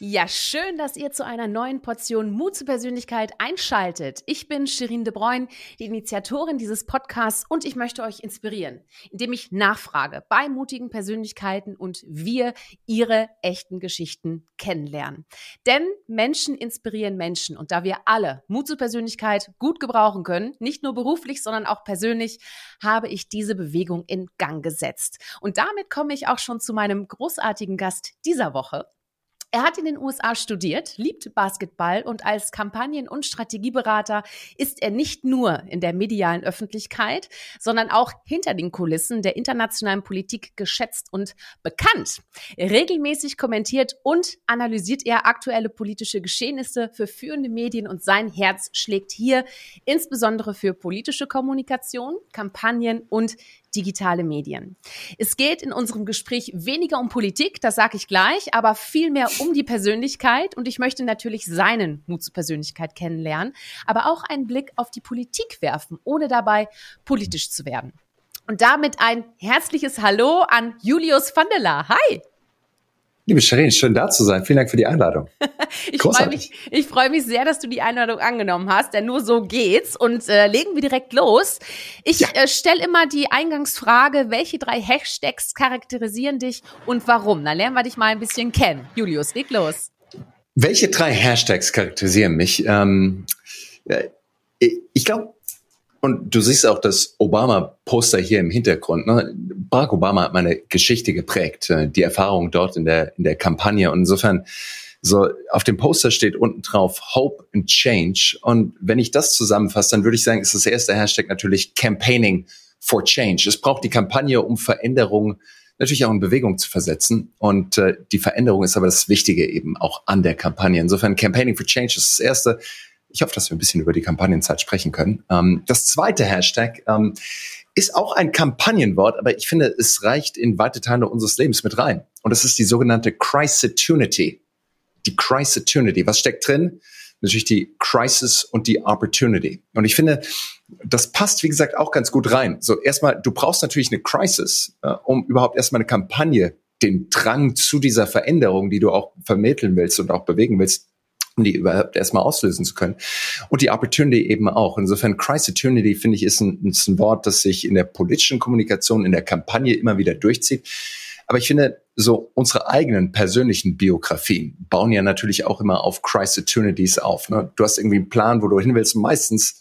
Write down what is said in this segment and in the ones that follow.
Ja, schön, dass ihr zu einer neuen Portion Mut zur Persönlichkeit einschaltet. Ich bin Shirin De Bruyne, die Initiatorin dieses Podcasts und ich möchte euch inspirieren, indem ich nachfrage bei mutigen Persönlichkeiten und wir ihre echten Geschichten kennenlernen. Denn Menschen inspirieren Menschen und da wir alle Mut zur Persönlichkeit gut gebrauchen können, nicht nur beruflich, sondern auch persönlich, habe ich diese Bewegung in Gang gesetzt. Und damit komme ich auch schon zu meinem großartigen Gast dieser Woche. Er hat in den USA studiert, liebt Basketball und als Kampagnen- und Strategieberater ist er nicht nur in der medialen Öffentlichkeit, sondern auch hinter den Kulissen der internationalen Politik geschätzt und bekannt. Regelmäßig kommentiert und analysiert er aktuelle politische Geschehnisse für führende Medien und sein Herz schlägt hier insbesondere für politische Kommunikation, Kampagnen und digitale Medien. Es geht in unserem Gespräch weniger um Politik, das sage ich gleich, aber vielmehr um die Persönlichkeit und ich möchte natürlich seinen Mut zur Persönlichkeit kennenlernen, aber auch einen Blick auf die Politik werfen, ohne dabei politisch zu werden. Und damit ein herzliches Hallo an Julius van der La. Hi! Liebe Shirin, schön da zu sein. Vielen Dank für die Einladung. ich freue mich, ich freue mich sehr, dass du die Einladung angenommen hast, denn nur so geht's. Und äh, legen wir direkt los. Ich ja. äh, stelle immer die Eingangsfrage, welche drei Hashtags charakterisieren dich und warum? Dann lernen wir dich mal ein bisschen kennen. Julius, leg los. Welche drei Hashtags charakterisieren mich? Ähm, ich glaube, und du siehst auch das Obama-Poster hier im Hintergrund. Ne? Barack Obama hat meine Geschichte geprägt, äh, die Erfahrung dort in der, in der Kampagne. Und insofern, so auf dem Poster steht unten drauf Hope and Change. Und wenn ich das zusammenfasse, dann würde ich sagen, ist das erste Hashtag natürlich Campaigning for Change. Es braucht die Kampagne, um Veränderungen natürlich auch in Bewegung zu versetzen. Und äh, die Veränderung ist aber das Wichtige eben auch an der Kampagne. Insofern Campaigning for Change ist das erste. Ich hoffe, dass wir ein bisschen über die Kampagnenzeit sprechen können. Ähm, das zweite Hashtag ähm, ist auch ein Kampagnenwort, aber ich finde, es reicht in weite Teile unseres Lebens mit rein. Und das ist die sogenannte Crisitunity. Die Crisitunity. Was steckt drin? Natürlich die Crisis und die Opportunity. Und ich finde, das passt, wie gesagt, auch ganz gut rein. So, erstmal, du brauchst natürlich eine Crisis, äh, um überhaupt erstmal eine Kampagne, den Drang zu dieser Veränderung, die du auch vermitteln willst und auch bewegen willst, um die überhaupt erstmal auslösen zu können. Und die Opportunity eben auch. Insofern Crisis-Opportunity, finde ich, ist ein, ist ein Wort, das sich in der politischen Kommunikation, in der Kampagne immer wieder durchzieht. Aber ich finde, so unsere eigenen persönlichen Biografien bauen ja natürlich auch immer auf Crisis-Opportunities auf. Ne? Du hast irgendwie einen Plan, wo du hin willst. Meistens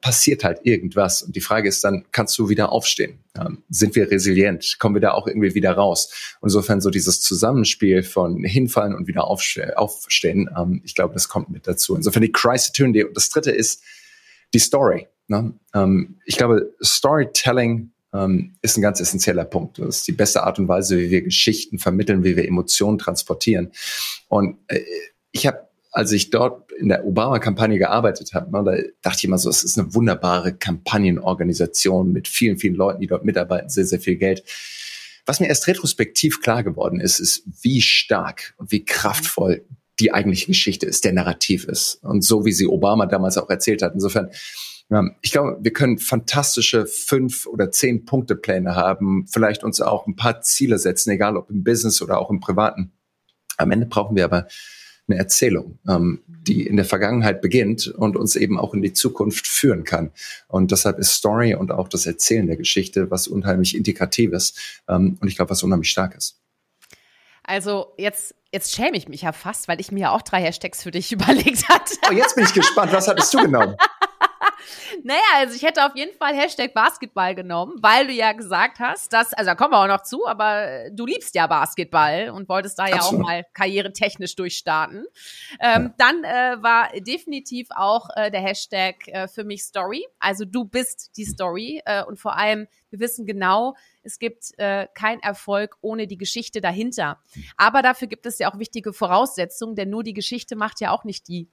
passiert halt irgendwas. Und die Frage ist dann, kannst du wieder aufstehen? Ähm, sind wir resilient? Kommen wir da auch irgendwie wieder raus? Und insofern so dieses Zusammenspiel von hinfallen und wieder aufste aufstehen, ähm, ich glaube, das kommt mit dazu. Insofern die Crisis Tune. Und das dritte ist die Story. Ne? Ähm, ich glaube, Storytelling ähm, ist ein ganz essentieller Punkt. Das ist die beste Art und Weise, wie wir Geschichten vermitteln, wie wir Emotionen transportieren. Und äh, ich habe als ich dort in der Obama-Kampagne gearbeitet habe, ne, da dachte ich immer so, es ist eine wunderbare Kampagnenorganisation mit vielen, vielen Leuten, die dort mitarbeiten, sehr, sehr viel Geld. Was mir erst retrospektiv klar geworden ist, ist, wie stark und wie kraftvoll die eigentliche Geschichte ist, der Narrativ ist. Und so wie sie Obama damals auch erzählt hat. Insofern, ich glaube, wir können fantastische fünf oder zehn Punktepläne haben, vielleicht uns auch ein paar Ziele setzen, egal ob im Business oder auch im Privaten. Am Ende brauchen wir aber eine Erzählung, ähm, die in der Vergangenheit beginnt und uns eben auch in die Zukunft führen kann. Und deshalb ist Story und auch das Erzählen der Geschichte was unheimlich Integratives ähm, und ich glaube, was unheimlich Starkes. Also jetzt, jetzt schäme ich mich ja fast, weil ich mir ja auch drei Hashtags für dich überlegt hatte. Oh, jetzt bin ich gespannt. Was hattest du genommen? Naja, also ich hätte auf jeden Fall Hashtag Basketball genommen, weil du ja gesagt hast, dass, also da kommen wir auch noch zu, aber du liebst ja Basketball und wolltest da ja Absolut. auch mal karrieretechnisch durchstarten. Ähm. Dann äh, war definitiv auch äh, der Hashtag äh, für mich Story. Also du bist die Story äh, und vor allem, wir wissen genau, es gibt äh, kein Erfolg ohne die Geschichte dahinter. Aber dafür gibt es ja auch wichtige Voraussetzungen, denn nur die Geschichte macht ja auch nicht die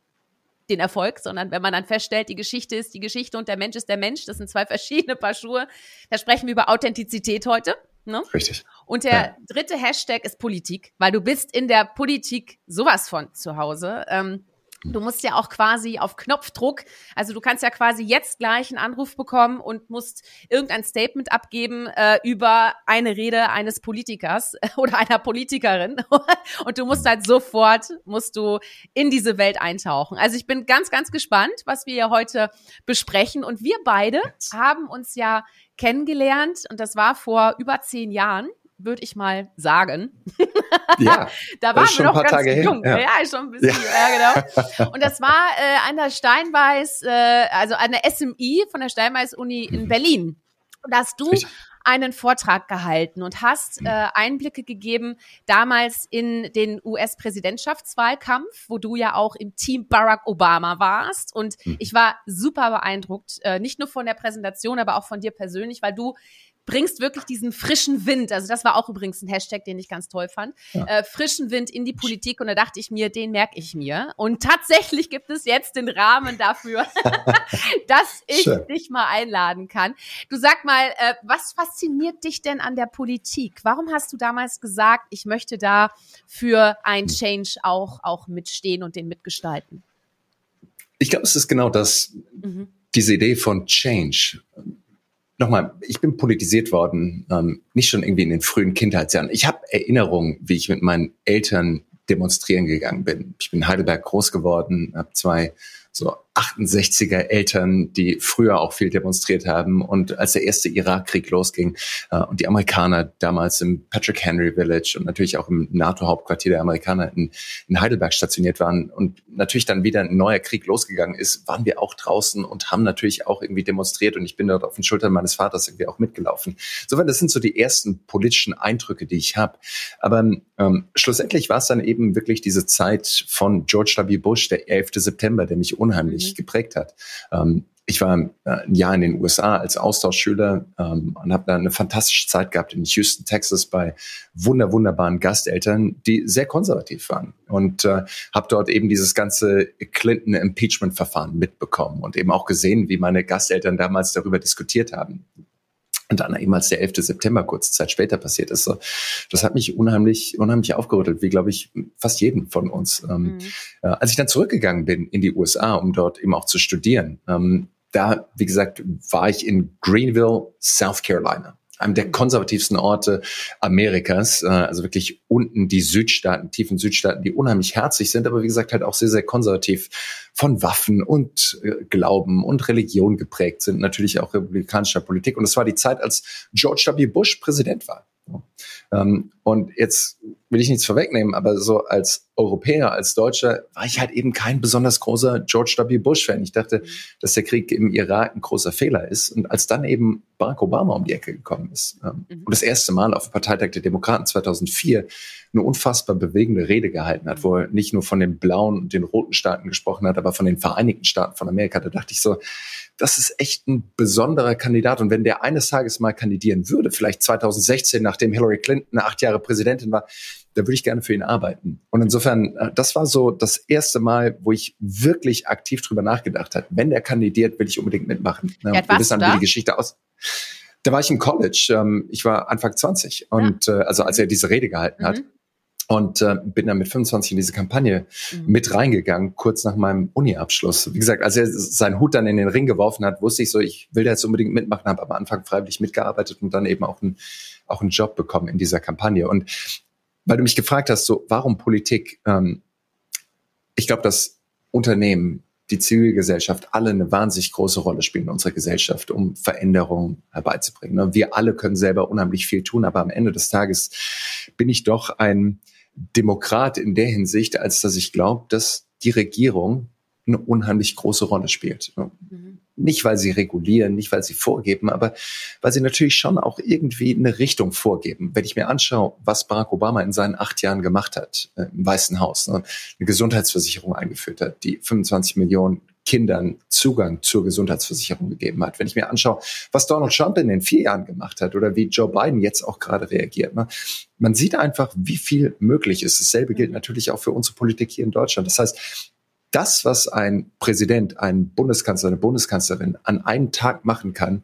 den Erfolg, sondern wenn man dann feststellt, die Geschichte ist die Geschichte und der Mensch ist der Mensch, das sind zwei verschiedene Paar Schuhe. Da sprechen wir über Authentizität heute. Ne? Richtig. Und der ja. dritte Hashtag ist Politik, weil du bist in der Politik sowas von zu Hause. Ähm, Du musst ja auch quasi auf Knopfdruck, also du kannst ja quasi jetzt gleich einen Anruf bekommen und musst irgendein Statement abgeben äh, über eine Rede eines Politikers oder einer Politikerin. Und du musst halt sofort, musst du in diese Welt eintauchen. Also ich bin ganz, ganz gespannt, was wir hier heute besprechen. Und wir beide haben uns ja kennengelernt und das war vor über zehn Jahren würde ich mal sagen. Ja, da waren wir noch ganz Tage jung. Ja. ja. schon ein bisschen, ja, ja genau. Und das war äh, an der Steinbeiß, äh, also an der SMI von der Steinbeiß-Uni in mhm. Berlin. Und da hast du Richtig. einen Vortrag gehalten und hast mhm. äh, Einblicke gegeben damals in den US-Präsidentschaftswahlkampf, wo du ja auch im Team Barack Obama warst. Und mhm. ich war super beeindruckt, äh, nicht nur von der Präsentation, aber auch von dir persönlich, weil du bringst wirklich diesen frischen Wind, also das war auch übrigens ein Hashtag, den ich ganz toll fand, ja. äh, frischen Wind in die Politik und da dachte ich mir, den merke ich mir. Und tatsächlich gibt es jetzt den Rahmen dafür, dass ich Schön. dich mal einladen kann. Du sag mal, äh, was fasziniert dich denn an der Politik? Warum hast du damals gesagt, ich möchte da für ein hm. Change auch, auch mitstehen und den mitgestalten? Ich glaube, es ist genau das, mhm. diese Idee von Change nochmal, ich bin politisiert worden, ähm, nicht schon irgendwie in den frühen Kindheitsjahren. Ich habe Erinnerungen, wie ich mit meinen Eltern demonstrieren gegangen bin. Ich bin in Heidelberg groß geworden, habe zwei so 68er Eltern, die früher auch viel demonstriert haben. Und als der erste Irakkrieg losging äh, und die Amerikaner damals im Patrick Henry Village und natürlich auch im NATO-Hauptquartier der Amerikaner in, in Heidelberg stationiert waren und natürlich dann wieder ein neuer Krieg losgegangen ist, waren wir auch draußen und haben natürlich auch irgendwie demonstriert. Und ich bin dort auf den Schultern meines Vaters irgendwie auch mitgelaufen. Insofern, das sind so die ersten politischen Eindrücke, die ich habe. Aber ähm, schlussendlich war es dann eben wirklich diese Zeit von George W. Bush, der 11. September, der mich unheimlich geprägt hat. Ähm, ich war äh, ein Jahr in den USA als Austauschschüler ähm, und habe da eine fantastische Zeit gehabt in Houston, Texas bei wunder wunderbaren Gasteltern, die sehr konservativ waren und äh, habe dort eben dieses ganze Clinton Impeachment Verfahren mitbekommen und eben auch gesehen, wie meine Gasteltern damals darüber diskutiert haben. Und dann eben als der 11. September kurze Zeit später passiert ist. So, das hat mich unheimlich, unheimlich aufgerüttelt, wie glaube ich fast jeden von uns. Ähm, mhm. äh, als ich dann zurückgegangen bin in die USA, um dort eben auch zu studieren, ähm, da, wie gesagt, war ich in Greenville, South Carolina einem der konservativsten Orte Amerikas, äh, also wirklich unten die Südstaaten, tiefen Südstaaten, die unheimlich herzlich sind, aber wie gesagt halt auch sehr, sehr konservativ von Waffen und äh, Glauben und Religion geprägt sind, natürlich auch republikanischer Politik. Und es war die Zeit, als George W. Bush Präsident war. Und jetzt will ich nichts vorwegnehmen, aber so als Europäer, als Deutscher war ich halt eben kein besonders großer George W. Bush-Fan. Ich dachte, dass der Krieg im Irak ein großer Fehler ist. Und als dann eben Barack Obama um die Ecke gekommen ist ähm, mhm. und das erste Mal auf dem Parteitag der Demokraten 2004 eine unfassbar bewegende Rede gehalten hat, wo er nicht nur von den blauen und den roten Staaten gesprochen hat, aber von den Vereinigten Staaten von Amerika, da dachte ich so, das ist echt ein besonderer Kandidat. Und wenn der eines Tages mal kandidieren würde, vielleicht 2016, nachdem Hillary Clinton acht Jahre Präsidentin war, da würde ich gerne für ihn arbeiten. Und insofern, äh, das war so das erste Mal, wo ich wirklich aktiv drüber nachgedacht habe. Wenn der kandidiert, will ich unbedingt mitmachen. Ja, Wir wissen dann, wie die Geschichte aus. Da war ich im College. Ähm, ich war Anfang 20 und ja. äh, also als er diese Rede gehalten mhm. Und äh, bin dann mit 25 in diese Kampagne mhm. mit reingegangen, kurz nach meinem Uni-Abschluss. Wie gesagt, als er seinen Hut dann in den Ring geworfen hat, wusste ich so, ich will da jetzt unbedingt mitmachen, habe am Anfang freiwillig mitgearbeitet und dann eben auch, ein, auch einen Job bekommen in dieser Kampagne. Und weil du mich gefragt hast, so warum Politik? Ähm, ich glaube, dass Unternehmen, die Zivilgesellschaft alle eine wahnsinnig große Rolle spielen in unserer Gesellschaft, um Veränderungen herbeizubringen. Ne? Wir alle können selber unheimlich viel tun, aber am Ende des Tages bin ich doch ein Demokrat in der Hinsicht, als dass ich glaube, dass die Regierung eine unheimlich große Rolle spielt. Mhm. Nicht, weil sie regulieren, nicht, weil sie vorgeben, aber weil sie natürlich schon auch irgendwie eine Richtung vorgeben. Wenn ich mir anschaue, was Barack Obama in seinen acht Jahren gemacht hat äh, im Weißen Haus, ne, eine Gesundheitsversicherung eingeführt hat, die 25 Millionen Kindern Zugang zur Gesundheitsversicherung gegeben hat. Wenn ich mir anschaue, was Donald Trump in den vier Jahren gemacht hat oder wie Joe Biden jetzt auch gerade reagiert, ne? man sieht einfach, wie viel möglich ist. Dasselbe gilt natürlich auch für unsere Politik hier in Deutschland. Das heißt, das, was ein Präsident, ein Bundeskanzler, eine Bundeskanzlerin an einem Tag machen kann,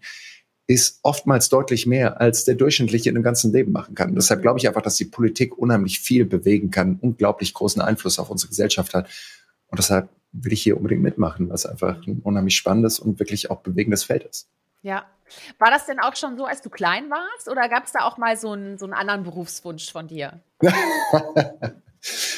ist oftmals deutlich mehr, als der durchschnittliche in dem ganzen Leben machen kann. Deshalb glaube ich einfach, dass die Politik unheimlich viel bewegen kann, unglaublich großen Einfluss auf unsere Gesellschaft hat. Und deshalb will ich hier unbedingt mitmachen, was einfach ein unheimlich spannendes und wirklich auch bewegendes Feld ist. Ja. War das denn auch schon so, als du klein warst? Oder gab es da auch mal so einen, so einen anderen Berufswunsch von dir?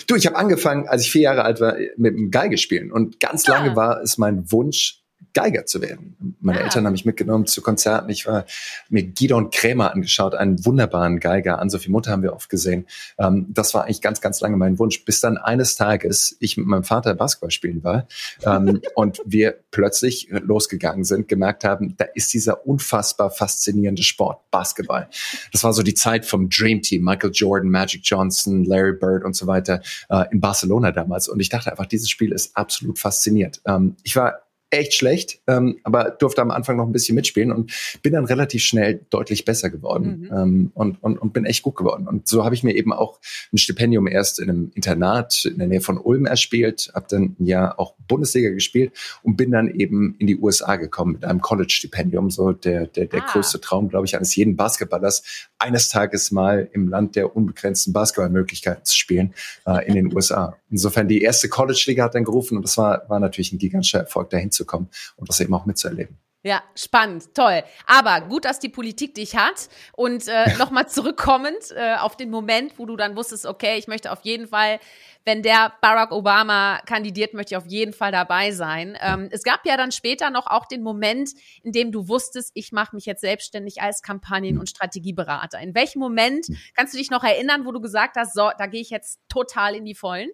du, ich habe angefangen, als ich vier Jahre alt war, mit dem Geige spielen. Und ganz lange ah. war es mein Wunsch, Geiger zu werden. Meine ah. Eltern haben mich mitgenommen zu Konzerten. Ich war mir Gidon Krämer angeschaut, einen wunderbaren Geiger. An Sophie Mutter haben wir oft gesehen. Ähm, das war eigentlich ganz, ganz lange mein Wunsch, bis dann eines Tages ich mit meinem Vater Basketball spielen war ähm, und wir plötzlich losgegangen sind, gemerkt haben, da ist dieser unfassbar faszinierende Sport, Basketball. Das war so die Zeit vom Dream Team, Michael Jordan, Magic Johnson, Larry Bird und so weiter äh, in Barcelona damals. Und ich dachte einfach, dieses Spiel ist absolut faszinierend. Ähm, ich war echt schlecht, ähm, aber durfte am Anfang noch ein bisschen mitspielen und bin dann relativ schnell deutlich besser geworden mhm. ähm, und, und, und bin echt gut geworden. Und so habe ich mir eben auch ein Stipendium erst in einem Internat in der Nähe von Ulm erspielt, habe dann ein Jahr auch Bundesliga gespielt und bin dann eben in die USA gekommen mit einem College-Stipendium, so der, der, der ah. größte Traum, glaube ich, eines jeden Basketballers, eines Tages mal im Land der unbegrenzten Basketballmöglichkeiten zu spielen äh, in den USA. Insofern die erste College-Liga hat dann gerufen und das war, war natürlich ein gigantischer Erfolg, dahin zu kommen und das eben auch mitzuerleben. Ja, spannend, toll. Aber gut, dass die Politik dich hat. Und äh, nochmal zurückkommend äh, auf den Moment, wo du dann wusstest, okay, ich möchte auf jeden Fall, wenn der Barack Obama kandidiert, möchte ich auf jeden Fall dabei sein. Ähm, es gab ja dann später noch auch den Moment, in dem du wusstest, ich mache mich jetzt selbstständig als Kampagnen- und Strategieberater. In welchem Moment kannst du dich noch erinnern, wo du gesagt hast, so, da gehe ich jetzt total in die Vollen?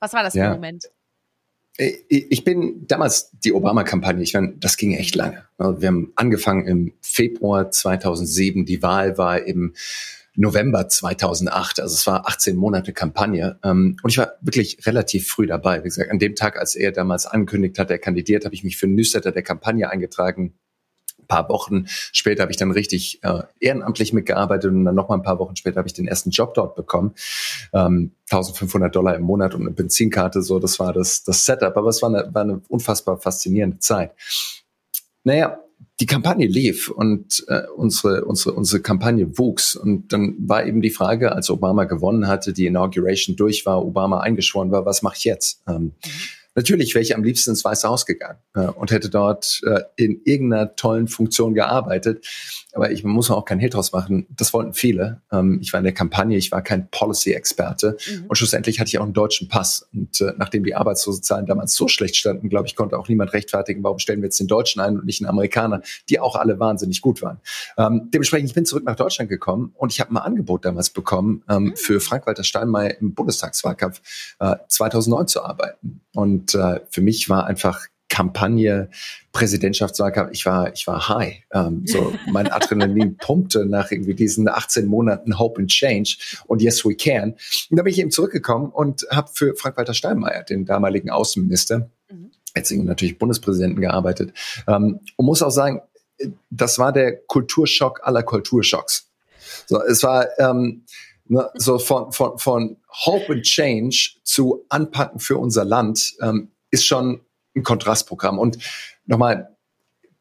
Was war das für ein Moment? Äh, ich bin damals die Obama-Kampagne, ich meine, das ging echt lange. Wir haben angefangen im Februar 2007, die Wahl war im November 2008, also es war 18 Monate Kampagne ähm, und ich war wirklich relativ früh dabei. Wie gesagt, an dem Tag, als er damals angekündigt hat, er kandidiert, habe ich mich für Newsletter der Kampagne eingetragen paar Wochen später habe ich dann richtig äh, ehrenamtlich mitgearbeitet und dann noch mal ein paar Wochen später habe ich den ersten Job dort bekommen. Ähm, 1500 Dollar im Monat und eine Benzinkarte, so, das war das, das Setup. Aber es war eine, war eine unfassbar faszinierende Zeit. Naja, die Kampagne lief und äh, unsere, unsere, unsere Kampagne wuchs. Und dann war eben die Frage, als Obama gewonnen hatte, die Inauguration durch war, Obama eingeschworen war, was mache ich jetzt? Ähm, mhm. Natürlich wäre ich am liebsten ins Weiße Haus gegangen äh, und hätte dort äh, in irgendeiner tollen Funktion gearbeitet. Aber ich muss auch keinen Hehl draus machen. Das wollten viele. Ähm, ich war in der Kampagne, ich war kein Policy-Experte. Mhm. Und schlussendlich hatte ich auch einen deutschen Pass. Und äh, nachdem die Arbeitslosenzahlen damals so schlecht standen, glaube ich, konnte auch niemand rechtfertigen, warum stellen wir jetzt den Deutschen ein und nicht einen Amerikaner, die auch alle wahnsinnig gut waren. Ähm, dementsprechend, ich bin zurück nach Deutschland gekommen und ich habe ein Angebot damals bekommen, ähm, mhm. für Frank-Walter Steinmeier im Bundestagswahlkampf äh, 2009 zu arbeiten. Und äh, für mich war einfach Kampagne, Präsidentschaftswahlkampf, ich war, ich war high. Ähm, so mein Adrenalin pumpte nach irgendwie diesen 18 Monaten Hope and Change und Yes We Can. Und da bin ich eben zurückgekommen und habe für Frank-Walter Steinmeier, den damaligen Außenminister, mhm. jetzt natürlich Bundespräsidenten gearbeitet. Ähm, und muss auch sagen, das war der Kulturschock aller Kulturschocks. So, es war ähm, Ne, so von, von, von Hope and Change zu Anpacken für unser Land ähm, ist schon ein Kontrastprogramm. Und nochmal,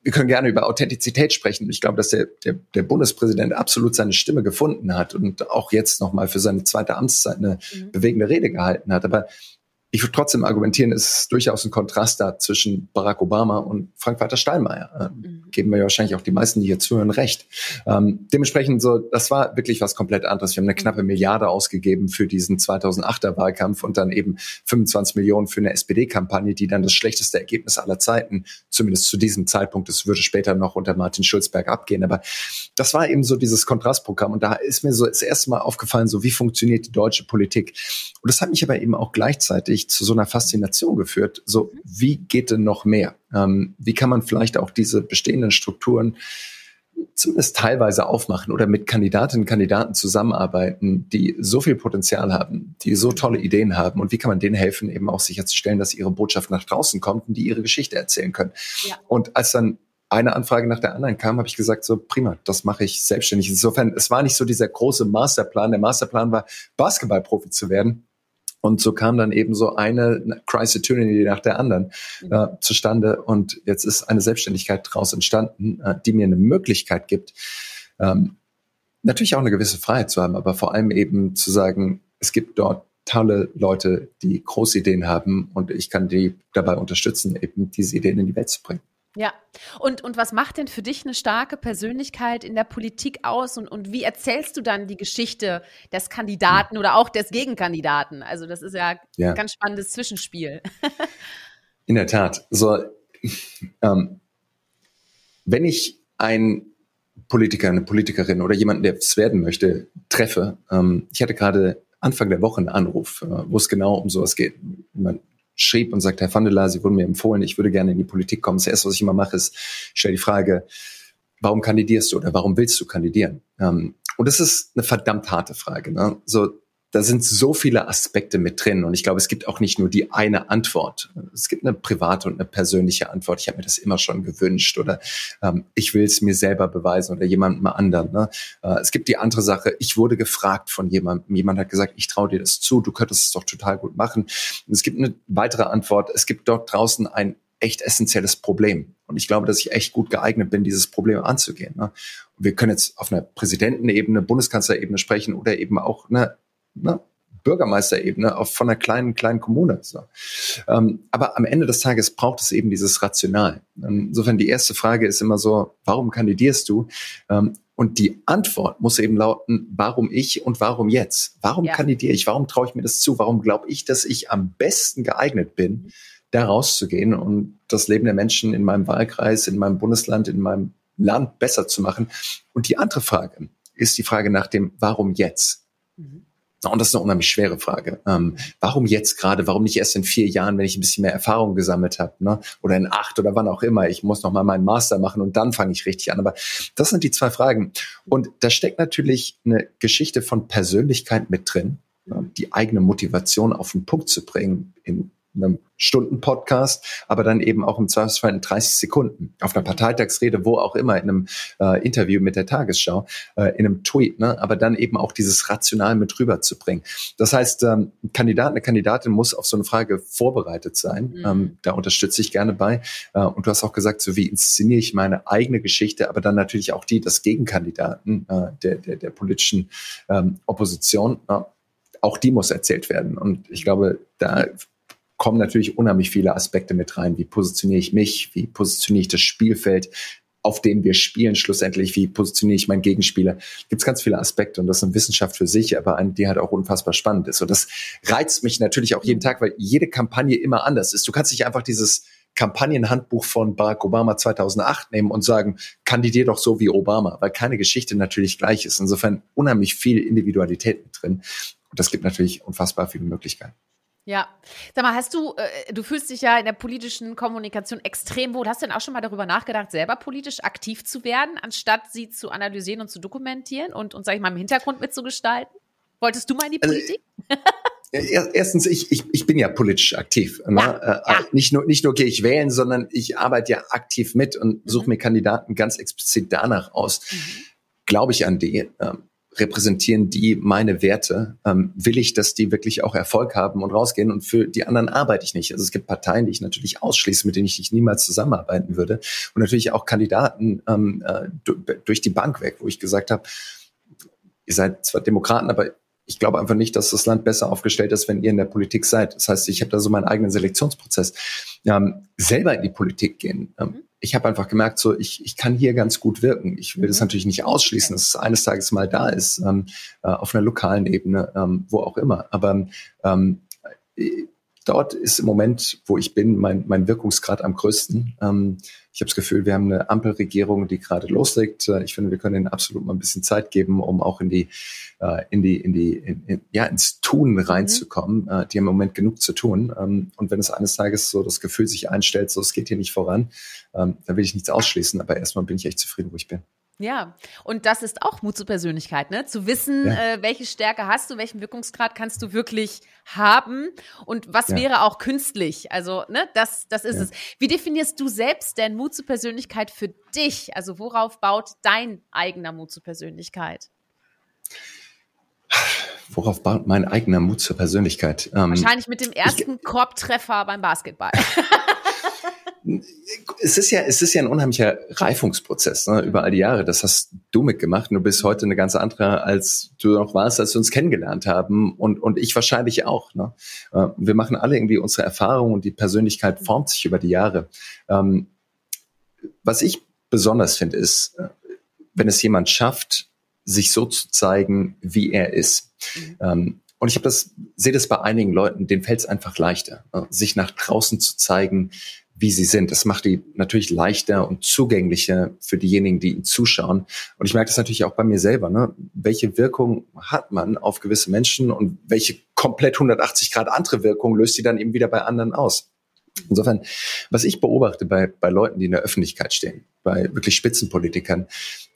wir können gerne über Authentizität sprechen. Ich glaube, dass der, der, der Bundespräsident absolut seine Stimme gefunden hat und auch jetzt nochmal für seine zweite Amtszeit eine mhm. bewegende Rede gehalten hat. Aber ich würde trotzdem argumentieren, es ist durchaus ein Kontrast da zwischen Barack Obama und Frank-Walter Steinmeier. Ähm, mhm. Geben wir ja wahrscheinlich auch die meisten, die hier zuhören, recht. Ähm, dementsprechend so, das war wirklich was komplett anderes. Wir haben eine knappe. Milliarde ausgegeben für diesen 2008er Wahlkampf und dann eben 25 Millionen für eine SPD-Kampagne, die dann das schlechteste Ergebnis aller Zeiten, zumindest zu diesem Zeitpunkt, das würde später noch unter Martin Schulzberg abgehen. Aber das war eben so dieses Kontrastprogramm. Und da ist mir so das erste Mal aufgefallen, so wie funktioniert die deutsche Politik. Und das hat mich aber eben auch gleichzeitig zu so einer Faszination geführt. So, wie geht denn noch mehr? Ähm, wie kann man vielleicht auch diese bestehenden Strukturen zumindest teilweise aufmachen oder mit Kandidatinnen und Kandidaten zusammenarbeiten, die so viel Potenzial haben, die so tolle Ideen haben und wie kann man denen helfen, eben auch sicherzustellen, dass ihre Botschaft nach draußen kommt und die ihre Geschichte erzählen können. Ja. Und als dann eine Anfrage nach der anderen kam, habe ich gesagt, so prima, das mache ich selbstständig. Insofern, es war nicht so dieser große Masterplan. Der Masterplan war, Basketballprofi zu werden. Und so kam dann eben so eine Crisis Opportunity nach der anderen mhm. äh, zustande. Und jetzt ist eine Selbstständigkeit daraus entstanden, äh, die mir eine Möglichkeit gibt, ähm, natürlich auch eine gewisse Freiheit zu haben, aber vor allem eben zu sagen, es gibt dort tolle Leute, die große Ideen haben und ich kann die dabei unterstützen, eben diese Ideen in die Welt zu bringen. Ja, und, und was macht denn für dich eine starke Persönlichkeit in der Politik aus und, und wie erzählst du dann die Geschichte des Kandidaten oder auch des Gegenkandidaten? Also das ist ja, ja. ein ganz spannendes Zwischenspiel. In der Tat. So, ähm, wenn ich einen Politiker, eine Politikerin oder jemanden, der es werden möchte, treffe, ähm, ich hatte gerade Anfang der Woche einen Anruf, äh, wo es genau um sowas geht. Man schrieb und sagt, Herr van der Laar, Sie wurden mir empfohlen, ich würde gerne in die Politik kommen. Das erste, was ich immer mache, ist, ich stelle die Frage, warum kandidierst du oder warum willst du kandidieren? Ähm, und das ist eine verdammt harte Frage. Ne? So, da sind so viele Aspekte mit drin. Und ich glaube, es gibt auch nicht nur die eine Antwort. Es gibt eine private und eine persönliche Antwort. Ich habe mir das immer schon gewünscht oder ähm, ich will es mir selber beweisen oder jemandem anderen. Ne? Äh, es gibt die andere Sache, ich wurde gefragt von jemandem. Jemand hat gesagt, ich traue dir das zu, du könntest es doch total gut machen. Und es gibt eine weitere Antwort. Es gibt dort draußen ein echt essentielles Problem. Und ich glaube, dass ich echt gut geeignet bin, dieses Problem anzugehen. Ne? Wir können jetzt auf einer Präsidentenebene, Bundeskanzlerebene sprechen oder eben auch ne, ne, Bürgermeisterebene auf, von einer kleinen, kleinen Kommune. So. Ähm, aber am Ende des Tages braucht es eben dieses Rational. Insofern die erste Frage ist immer so, warum kandidierst du? Ähm, und die Antwort muss eben lauten, warum ich und warum jetzt? Warum ja. kandidiere ich? Warum traue ich mir das zu? Warum glaube ich, dass ich am besten geeignet bin, da rauszugehen und das Leben der Menschen in meinem Wahlkreis, in meinem Bundesland, in meinem Land besser zu machen? Und die andere Frage ist die Frage nach dem Warum jetzt? Mhm. Und das ist eine unheimlich schwere Frage. Ähm, warum jetzt gerade? Warum nicht erst in vier Jahren, wenn ich ein bisschen mehr Erfahrung gesammelt habe? Ne? Oder in acht oder wann auch immer. Ich muss noch mal meinen Master machen und dann fange ich richtig an. Aber das sind die zwei Fragen. Und da steckt natürlich eine Geschichte von Persönlichkeit mit drin, ne? die eigene Motivation auf den Punkt zu bringen in einem Stunden-Podcast, aber dann eben auch im Zweifelsfall in 30 Sekunden, auf einer Parteitagsrede, wo auch immer, in einem äh, Interview mit der Tagesschau, äh, in einem Tweet, ne? aber dann eben auch dieses Rational mit rüberzubringen. Das heißt, ähm, Kandidat, eine Kandidatin muss auf so eine Frage vorbereitet sein. Mhm. Ähm, da unterstütze ich gerne bei. Äh, und du hast auch gesagt, so wie inszeniere ich meine eigene Geschichte, aber dann natürlich auch die des Gegenkandidaten, äh, der, der, der politischen ähm, Opposition. Äh, auch die muss erzählt werden. Und ich glaube, da kommen natürlich unheimlich viele Aspekte mit rein. Wie positioniere ich mich? Wie positioniere ich das Spielfeld, auf dem wir spielen schlussendlich? Wie positioniere ich meinen Gegenspieler? Gibt es ganz viele Aspekte und das ist eine Wissenschaft für sich, aber eine, die halt auch unfassbar spannend ist. Und das reizt mich natürlich auch jeden Tag, weil jede Kampagne immer anders ist. Du kannst nicht einfach dieses Kampagnenhandbuch von Barack Obama 2008 nehmen und sagen, kandidier doch so wie Obama, weil keine Geschichte natürlich gleich ist. Insofern unheimlich viel Individualität mit drin. Und das gibt natürlich unfassbar viele Möglichkeiten. Ja. Sag mal, hast du, äh, du fühlst dich ja in der politischen Kommunikation extrem wohl. Hast du denn auch schon mal darüber nachgedacht, selber politisch aktiv zu werden, anstatt sie zu analysieren und zu dokumentieren und, und sag ich mal, im Hintergrund mitzugestalten? Wolltest du mal in die also, Politik? Also, erstens, ich, ich, ich bin ja politisch aktiv. Ne? Ja, äh, ja. Nicht nur, nicht nur gehe ich wählen, sondern ich arbeite ja aktiv mit und suche mhm. mir Kandidaten ganz explizit danach aus. Mhm. Glaube ich an die? Repräsentieren die meine Werte? Ähm, will ich, dass die wirklich auch Erfolg haben und rausgehen? Und für die anderen arbeite ich nicht. Also es gibt Parteien, die ich natürlich ausschließe, mit denen ich niemals zusammenarbeiten würde. Und natürlich auch Kandidaten ähm, äh, durch die Bank weg, wo ich gesagt habe, ihr seid zwar Demokraten, aber ich glaube einfach nicht, dass das Land besser aufgestellt ist, wenn ihr in der Politik seid. Das heißt, ich habe da so meinen eigenen Selektionsprozess. Ähm, selber in die Politik gehen. Ähm, ich habe einfach gemerkt, so ich, ich kann hier ganz gut wirken. Ich will das mhm. natürlich nicht ausschließen, dass es eines Tages mal da ist, ähm, äh, auf einer lokalen Ebene, ähm, wo auch immer. Aber ähm, dort ist im Moment, wo ich bin, mein, mein Wirkungsgrad am größten. Ich habe das Gefühl, wir haben eine Ampelregierung, die gerade loslegt. Äh, ich finde, wir können ihnen absolut mal ein bisschen Zeit geben, um auch in die, äh, in die, in die, in, in, ja, ins Tun reinzukommen. Mhm. Die haben im Moment genug zu tun. Ähm, und wenn es eines Tages so das Gefühl sich einstellt, so es geht hier nicht voran, ähm, dann will ich nichts ausschließen. Aber erstmal bin ich echt zufrieden, wo ich bin. Ja, und das ist auch Mut zur Persönlichkeit, ne? Zu wissen, ja. äh, welche Stärke hast du, welchen Wirkungsgrad kannst du wirklich haben und was ja. wäre auch künstlich. Also, ne, das, das ist ja. es. Wie definierst du selbst denn Mut zur Persönlichkeit für dich? Also, worauf baut dein eigener Mut zur Persönlichkeit? Worauf baut mein eigener Mut zur Persönlichkeit? Ähm, Wahrscheinlich mit dem ersten ich, Korbtreffer beim Basketball. es ist ja, es ist ja ein unheimlicher Reifungsprozess ne, über all die Jahre. Das hast du mitgemacht. Du bist heute eine ganz andere, als du noch warst, als wir uns kennengelernt haben. Und, und ich wahrscheinlich auch. Ne? Äh, wir machen alle irgendwie unsere Erfahrungen und die Persönlichkeit formt sich über die Jahre. Ähm, was ich besonders finde, ist, wenn es jemand schafft, sich so zu zeigen, wie er ist. Mhm. Ähm, und ich habe das, sehe das bei einigen Leuten, denen fällt es einfach leichter, ne, sich nach draußen zu zeigen, wie sie sind. Das macht die natürlich leichter und zugänglicher für diejenigen, die ihnen zuschauen. Und ich merke das natürlich auch bei mir selber. Ne? Welche Wirkung hat man auf gewisse Menschen und welche komplett 180 Grad andere Wirkung löst sie dann eben wieder bei anderen aus? Insofern, was ich beobachte bei, bei Leuten, die in der Öffentlichkeit stehen, bei wirklich Spitzenpolitikern,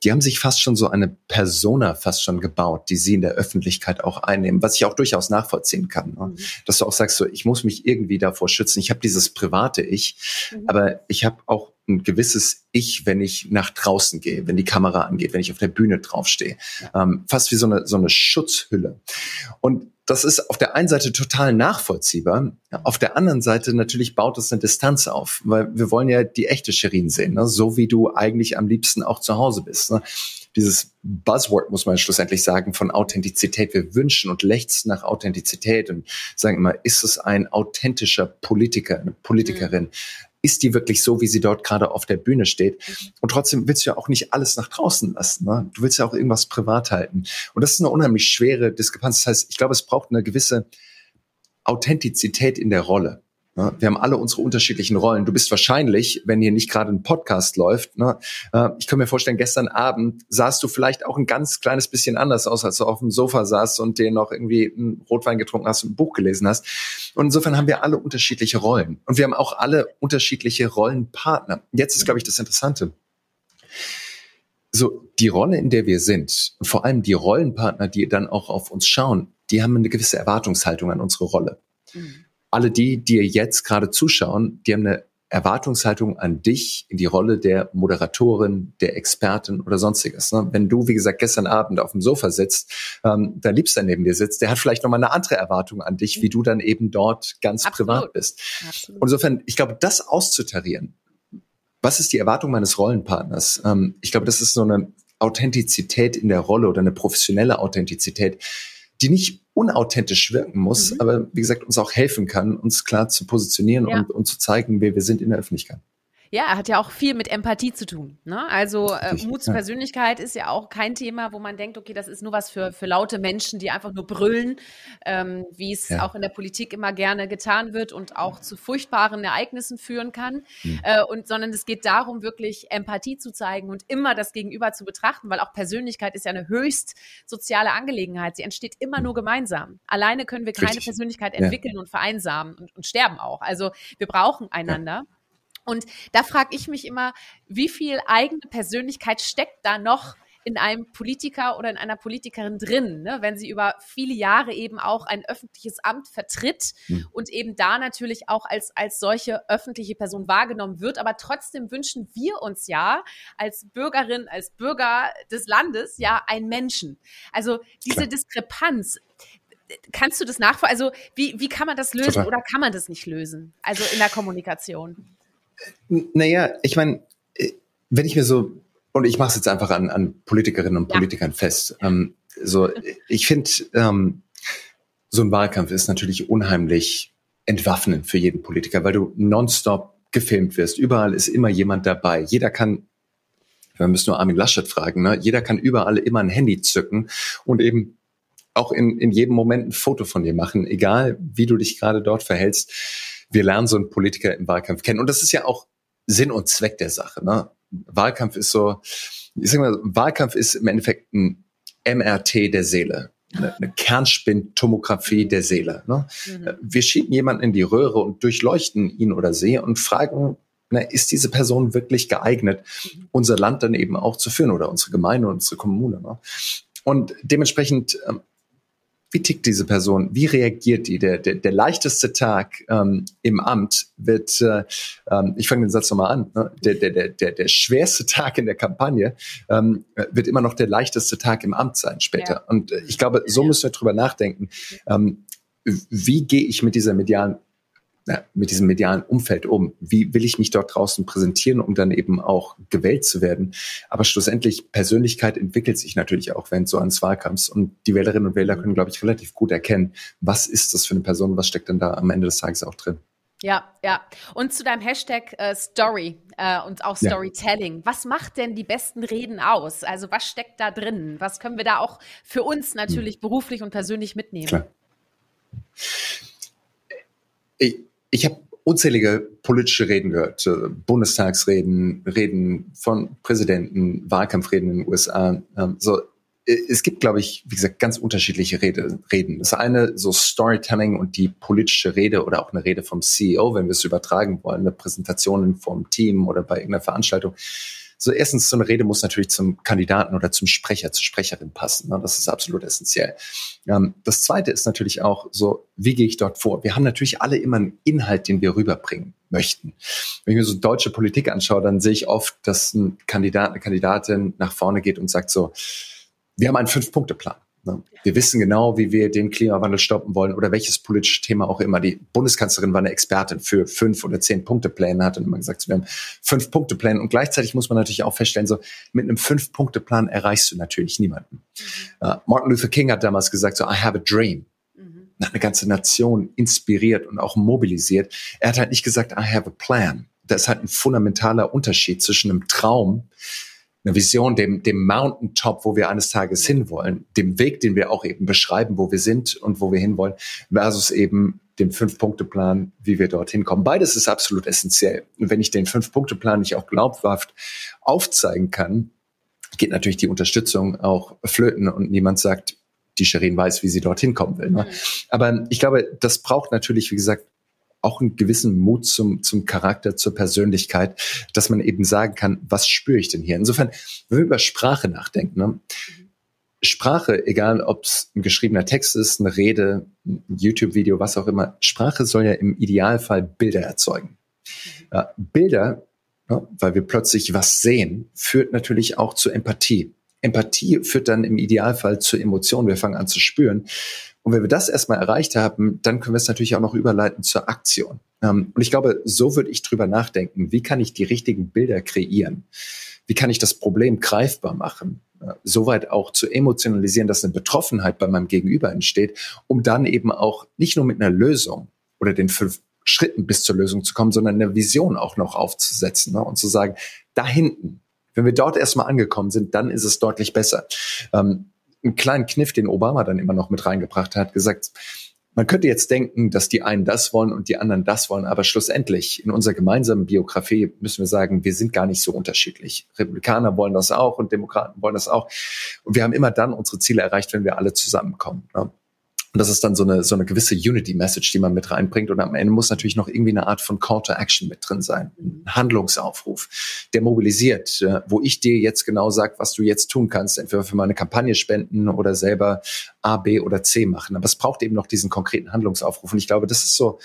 die haben sich fast schon so eine Persona fast schon gebaut, die sie in der Öffentlichkeit auch einnehmen, was ich auch durchaus nachvollziehen kann. Ne? Mhm. Dass du auch sagst, so, ich muss mich irgendwie davor schützen. Ich habe dieses private Ich, mhm. aber ich habe auch ein gewisses Ich, wenn ich nach draußen gehe, wenn die Kamera angeht, wenn ich auf der Bühne draufstehe. Ähm, fast wie so eine, so eine Schutzhülle. Und das ist auf der einen Seite total nachvollziehbar. Auf der anderen Seite natürlich baut es eine Distanz auf, weil wir wollen ja die echte Shirin sehen, ne? so wie du eigentlich am liebsten auch zu Hause bist. Ne? Dieses Buzzword muss man schlussendlich sagen von Authentizität. Wir wünschen und lechzen nach Authentizität und sagen immer, ist es ein authentischer Politiker, eine Politikerin? Mhm ist die wirklich so, wie sie dort gerade auf der Bühne steht? Mhm. Und trotzdem willst du ja auch nicht alles nach draußen lassen. Ne? Du willst ja auch irgendwas privat halten. Und das ist eine unheimlich schwere Diskrepanz. Das heißt, ich glaube, es braucht eine gewisse Authentizität in der Rolle. Ne? Wir haben alle unsere unterschiedlichen Rollen. Du bist wahrscheinlich, wenn hier nicht gerade ein Podcast läuft, ne, äh, ich kann mir vorstellen, gestern Abend sahst du vielleicht auch ein ganz kleines bisschen anders aus, als du auf dem Sofa saßt und dir noch irgendwie einen Rotwein getrunken hast und ein Buch gelesen hast. Und insofern haben wir alle unterschiedliche Rollen. Und wir haben auch alle unterschiedliche Rollenpartner. Jetzt ist, glaube ich, das Interessante. So, die Rolle, in der wir sind, vor allem die Rollenpartner, die dann auch auf uns schauen, die haben eine gewisse Erwartungshaltung an unsere Rolle. Mhm alle die, die jetzt gerade zuschauen, die haben eine Erwartungshaltung an dich in die Rolle der Moderatorin, der Expertin oder sonstiges. Ne? Wenn du, wie gesagt, gestern Abend auf dem Sofa sitzt, ähm, dein Liebster neben dir sitzt, der hat vielleicht nochmal eine andere Erwartung an dich, wie du dann eben dort ganz Absolut. privat bist. Absolut. Und insofern, ich glaube, das auszutarieren, was ist die Erwartung meines Rollenpartners? Ähm, ich glaube, das ist so eine Authentizität in der Rolle oder eine professionelle Authentizität, die nicht unauthentisch wirken muss, mhm. aber wie gesagt, uns auch helfen kann, uns klar zu positionieren ja. und, und zu zeigen, wer wir sind in der Öffentlichkeit. Ja, hat ja auch viel mit Empathie zu tun. Ne? Also äh, Mut zur Persönlichkeit ist ja auch kein Thema, wo man denkt, okay, das ist nur was für, für laute Menschen, die einfach nur brüllen, ähm, wie es ja. auch in der Politik immer gerne getan wird und auch zu furchtbaren Ereignissen führen kann. Mhm. Äh, und sondern es geht darum, wirklich Empathie zu zeigen und immer das Gegenüber zu betrachten, weil auch Persönlichkeit ist ja eine höchst soziale Angelegenheit. Sie entsteht immer nur gemeinsam. Alleine können wir keine Richtig. Persönlichkeit entwickeln ja. und vereinsamen und, und sterben auch. Also wir brauchen einander. Ja. Und da frage ich mich immer, wie viel eigene Persönlichkeit steckt da noch in einem Politiker oder in einer Politikerin drin, ne? wenn sie über viele Jahre eben auch ein öffentliches Amt vertritt mhm. und eben da natürlich auch als, als solche öffentliche Person wahrgenommen wird. Aber trotzdem wünschen wir uns ja als Bürgerin, als Bürger des Landes ja einen Menschen. Also diese. Diskrepanz, kannst du das nachvollziehen? Also wie, wie kann man das lösen Total. oder kann man das nicht lösen? Also in der Kommunikation. Naja, ich meine, äh, wenn ich mir so, und ich mache es jetzt einfach an, an Politikerinnen und Politikern ja. fest, ähm, so, ich finde, ähm, so ein Wahlkampf ist natürlich unheimlich entwaffnend für jeden Politiker, weil du nonstop gefilmt wirst. Überall ist immer jemand dabei. Jeder kann, wir müssen nur Armin Laschet fragen, ne? jeder kann überall immer ein Handy zücken und eben auch in, in jedem Moment ein Foto von dir machen, egal wie du dich gerade dort verhältst wir lernen so einen Politiker im Wahlkampf kennen. Und das ist ja auch Sinn und Zweck der Sache. Ne? Wahlkampf ist so, ich sag mal, Wahlkampf ist im Endeffekt ein MRT der Seele. Eine, eine Kernspintomographie der Seele. Ne? Mhm. Wir schieben jemanden in die Röhre und durchleuchten ihn oder sie und fragen, na, ist diese Person wirklich geeignet, mhm. unser Land dann eben auch zu führen oder unsere Gemeinde unsere Kommune. Ne? Und dementsprechend ähm, wie tickt diese Person? Wie reagiert die? Der, der, der leichteste Tag ähm, im Amt wird, äh, ähm, ich fange den Satz nochmal an, ne? der, der, der, der, der schwerste Tag in der Kampagne ähm, wird immer noch der leichteste Tag im Amt sein später. Ja. Und äh, ich glaube, so müssen wir drüber nachdenken. Ähm, wie gehe ich mit dieser medialen ja, mit diesem medialen Umfeld um? Wie will ich mich dort draußen präsentieren, um dann eben auch gewählt zu werden? Aber schlussendlich, Persönlichkeit entwickelt sich natürlich auch während so eines Wahlkampfs. Und die Wählerinnen und Wähler können, glaube ich, relativ gut erkennen, was ist das für eine Person, was steckt denn da am Ende des Tages auch drin. Ja, ja. Und zu deinem Hashtag äh, Story äh, und auch Storytelling. Ja. Was macht denn die besten Reden aus? Also was steckt da drin? Was können wir da auch für uns natürlich hm. beruflich und persönlich mitnehmen? Klar. Ich, ich habe unzählige politische Reden gehört, Bundestagsreden, Reden von Präsidenten, Wahlkampfreden in den USA. Ähm, so, es gibt, glaube ich, wie gesagt, ganz unterschiedliche Rede, Reden. Das eine so Storytelling und die politische Rede oder auch eine Rede vom CEO, wenn wir es übertragen wollen, eine Präsentation vom Team oder bei irgendeiner Veranstaltung so erstens, so eine Rede muss natürlich zum Kandidaten oder zum Sprecher, zur Sprecherin passen. Ne? Das ist absolut essentiell. Ähm, das zweite ist natürlich auch so, wie gehe ich dort vor? Wir haben natürlich alle immer einen Inhalt, den wir rüberbringen möchten. Wenn ich mir so deutsche Politik anschaue, dann sehe ich oft, dass ein Kandidat, eine Kandidatin nach vorne geht und sagt so, wir haben einen Fünf-Punkte-Plan. Ne? Wir wissen genau, wie wir den Klimawandel stoppen wollen oder welches politische Thema auch immer. Die Bundeskanzlerin war eine Expertin für fünf oder zehn Punkte-Pläne, hat und immer gesagt, wir haben fünf Punkte-Pläne. Und gleichzeitig muss man natürlich auch feststellen, so mit einem Fünf-Punkte-Plan erreichst du natürlich niemanden. Mhm. Uh, Martin Luther King hat damals gesagt, so I have a dream. Mhm. Eine ganze Nation inspiriert und auch mobilisiert. Er hat halt nicht gesagt, I have a plan. Da ist halt ein fundamentaler Unterschied zwischen einem Traum, eine Vision, dem, dem Mountaintop, wo wir eines Tages hinwollen, dem Weg, den wir auch eben beschreiben, wo wir sind und wo wir hinwollen, versus eben dem Fünf-Punkte-Plan, wie wir dorthin kommen. Beides ist absolut essentiell. Und wenn ich den Fünf-Punkte-Plan nicht auch glaubhaft aufzeigen kann, geht natürlich die Unterstützung auch flöten und niemand sagt, die Sherin weiß, wie sie dorthin kommen will. Ne? Mhm. Aber ich glaube, das braucht natürlich, wie gesagt, auch einen gewissen Mut zum, zum Charakter, zur Persönlichkeit, dass man eben sagen kann, was spüre ich denn hier? Insofern, wenn wir über Sprache nachdenken, ne? Sprache, egal ob es ein geschriebener Text ist, eine Rede, ein YouTube-Video, was auch immer, Sprache soll ja im Idealfall Bilder erzeugen. Ja, Bilder, ja, weil wir plötzlich was sehen, führt natürlich auch zu Empathie. Empathie führt dann im Idealfall zu Emotionen. Wir fangen an zu spüren. Und wenn wir das erstmal erreicht haben, dann können wir es natürlich auch noch überleiten zur Aktion. Ähm, und ich glaube, so würde ich drüber nachdenken. Wie kann ich die richtigen Bilder kreieren? Wie kann ich das Problem greifbar machen? Äh, soweit auch zu emotionalisieren, dass eine Betroffenheit bei meinem Gegenüber entsteht, um dann eben auch nicht nur mit einer Lösung oder den fünf Schritten bis zur Lösung zu kommen, sondern eine Vision auch noch aufzusetzen ne? und zu sagen, da hinten, wenn wir dort erstmal angekommen sind, dann ist es deutlich besser. Ähm, einen kleinen Kniff, den Obama dann immer noch mit reingebracht hat, gesagt, man könnte jetzt denken, dass die einen das wollen und die anderen das wollen, aber schlussendlich in unserer gemeinsamen Biografie müssen wir sagen, wir sind gar nicht so unterschiedlich. Republikaner wollen das auch und Demokraten wollen das auch. Und wir haben immer dann unsere Ziele erreicht, wenn wir alle zusammenkommen. Ne? Und das ist dann so eine, so eine gewisse Unity-Message, die man mit reinbringt. Und am Ende muss natürlich noch irgendwie eine Art von Call to Action mit drin sein. Ein Handlungsaufruf, der mobilisiert, äh, wo ich dir jetzt genau sage, was du jetzt tun kannst. Entweder für meine Kampagne spenden oder selber A, B oder C machen. Aber es braucht eben noch diesen konkreten Handlungsaufruf. Und ich glaube, das ist so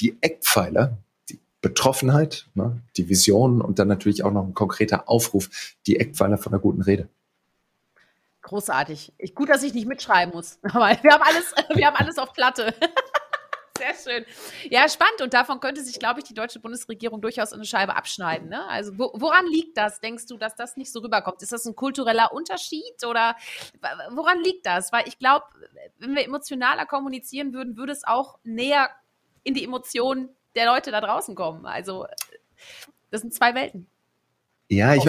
die Eckpfeiler, die Betroffenheit, ne, die Vision und dann natürlich auch noch ein konkreter Aufruf, die Eckpfeiler von einer guten Rede. Großartig. Ich, gut, dass ich nicht mitschreiben muss. Aber wir haben alles, wir haben alles auf Platte. Sehr schön. Ja, spannend. Und davon könnte sich, glaube ich, die deutsche Bundesregierung durchaus eine Scheibe abschneiden. Ne? Also wo, woran liegt das? Denkst du, dass das nicht so rüberkommt? Ist das ein kultureller Unterschied oder woran liegt das? Weil ich glaube, wenn wir emotionaler kommunizieren würden, würde es auch näher in die Emotionen der Leute da draußen kommen. Also das sind zwei Welten. Ja, ich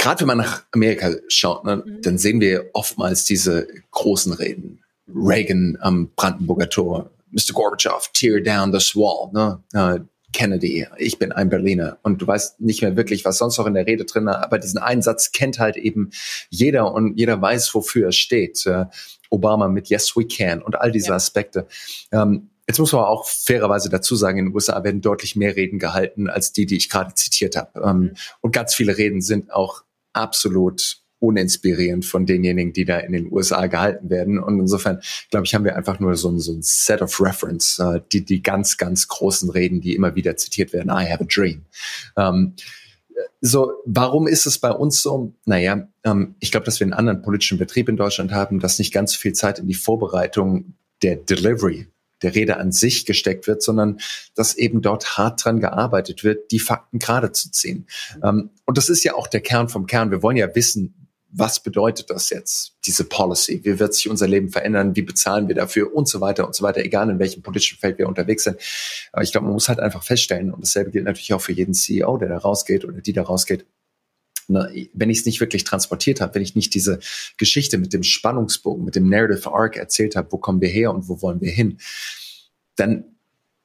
gerade wenn man nach Amerika schaut, ne, mhm. dann sehen wir oftmals diese großen Reden. Reagan am Brandenburger Tor, Mr. Gorbachev, tear down this wall, ne? Uh, Kennedy, ich bin ein Berliner und du weißt nicht mehr wirklich, was sonst noch in der Rede drin ist, aber diesen einen Satz kennt halt eben jeder und jeder weiß, wofür er steht. Uh, Obama mit Yes, we can und all diese ja. Aspekte. Um, Jetzt muss man auch fairerweise dazu sagen, in den USA werden deutlich mehr Reden gehalten als die, die ich gerade zitiert habe. Ähm, und ganz viele Reden sind auch absolut uninspirierend von denjenigen, die da in den USA gehalten werden. Und insofern, glaube ich, haben wir einfach nur so ein, so ein Set of Reference, äh, die, die ganz, ganz großen Reden, die immer wieder zitiert werden. I have a dream. Ähm, so, warum ist es bei uns so? Naja, ähm, ich glaube, dass wir einen anderen politischen Betrieb in Deutschland haben, dass nicht ganz viel Zeit in die Vorbereitung der Delivery der Rede an sich gesteckt wird, sondern dass eben dort hart dran gearbeitet wird, die Fakten gerade zu ziehen. Ähm, und das ist ja auch der Kern vom Kern. Wir wollen ja wissen, was bedeutet das jetzt, diese Policy? Wie wird sich unser Leben verändern? Wie bezahlen wir dafür? Und so weiter und so weiter, egal in welchem politischen Feld wir unterwegs sind. Aber ich glaube, man muss halt einfach feststellen, und dasselbe gilt natürlich auch für jeden CEO, der da rausgeht oder die da rausgeht, wenn ich es nicht wirklich transportiert habe, wenn ich nicht diese Geschichte mit dem Spannungsbogen, mit dem Narrative Arc erzählt habe, wo kommen wir her und wo wollen wir hin, dann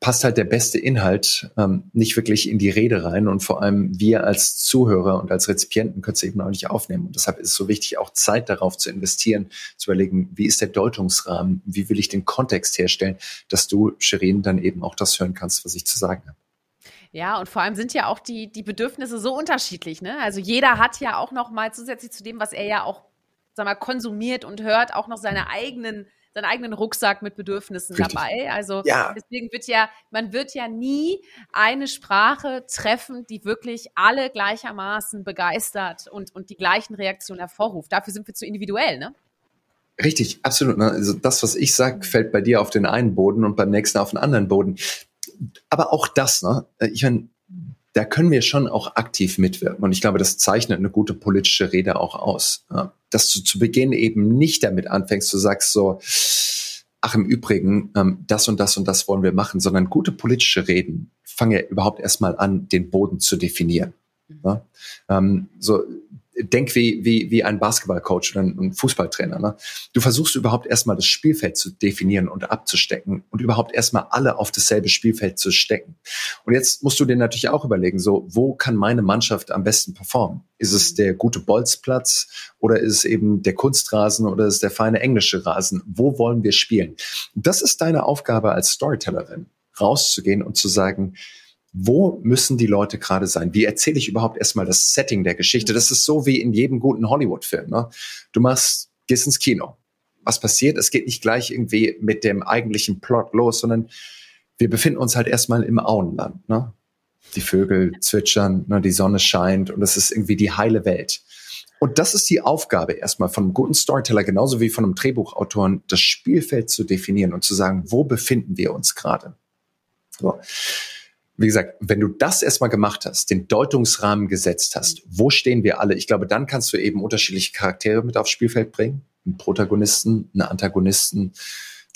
passt halt der beste Inhalt ähm, nicht wirklich in die Rede rein und vor allem wir als Zuhörer und als Rezipienten können es eben auch nicht aufnehmen. Und deshalb ist es so wichtig, auch Zeit darauf zu investieren, zu überlegen, wie ist der Deutungsrahmen, wie will ich den Kontext herstellen, dass du, Shirin, dann eben auch das hören kannst, was ich zu sagen habe. Ja, und vor allem sind ja auch die, die Bedürfnisse so unterschiedlich. Ne? Also jeder hat ja auch noch mal zusätzlich zu dem, was er ja auch sag mal, konsumiert und hört, auch noch seine eigenen seinen eigenen Rucksack mit Bedürfnissen Richtig. dabei. Also ja. deswegen wird ja, man wird ja nie eine Sprache treffen, die wirklich alle gleichermaßen begeistert und, und die gleichen Reaktionen hervorruft. Dafür sind wir zu individuell, ne? Richtig, absolut. Ne? Also das, was ich sage, fällt bei dir auf den einen Boden und beim nächsten auf den anderen Boden. Aber auch das, ne? Ich meine, da können wir schon auch aktiv mitwirken. Und ich glaube, das zeichnet eine gute politische Rede auch aus. Dass du zu Beginn eben nicht damit anfängst, du sagst so, ach im Übrigen, ähm, das und das und das wollen wir machen, sondern gute politische Reden fangen ja überhaupt erstmal an, den Boden zu definieren. Mhm. Ähm, so denk wie, wie, wie ein Basketballcoach oder ein Fußballtrainer. Ne? Du versuchst überhaupt erstmal das Spielfeld zu definieren und abzustecken und überhaupt erstmal alle auf dasselbe Spielfeld zu stecken. Und jetzt musst du dir natürlich auch überlegen, so, wo kann meine Mannschaft am besten performen? Ist es der gute Bolzplatz oder ist es eben der Kunstrasen oder ist es der feine englische Rasen? Wo wollen wir spielen? Das ist deine Aufgabe als Storytellerin, rauszugehen und zu sagen, wo müssen die Leute gerade sein? Wie erzähle ich überhaupt erstmal das Setting der Geschichte? Das ist so wie in jedem guten Hollywood-Film. Ne? Du machst, gehst ins Kino. Was passiert? Es geht nicht gleich irgendwie mit dem eigentlichen Plot los, sondern wir befinden uns halt erstmal im Auenland. Ne? Die Vögel zwitschern, ne? die Sonne scheint und es ist irgendwie die heile Welt. Und das ist die Aufgabe erstmal von einem guten Storyteller, genauso wie von einem Drehbuchautoren, das Spielfeld zu definieren und zu sagen, wo befinden wir uns gerade? So wie gesagt, wenn du das erstmal gemacht hast, den Deutungsrahmen gesetzt hast, wo stehen wir alle? Ich glaube, dann kannst du eben unterschiedliche Charaktere mit aufs Spielfeld bringen. Einen Protagonisten, einen Antagonisten,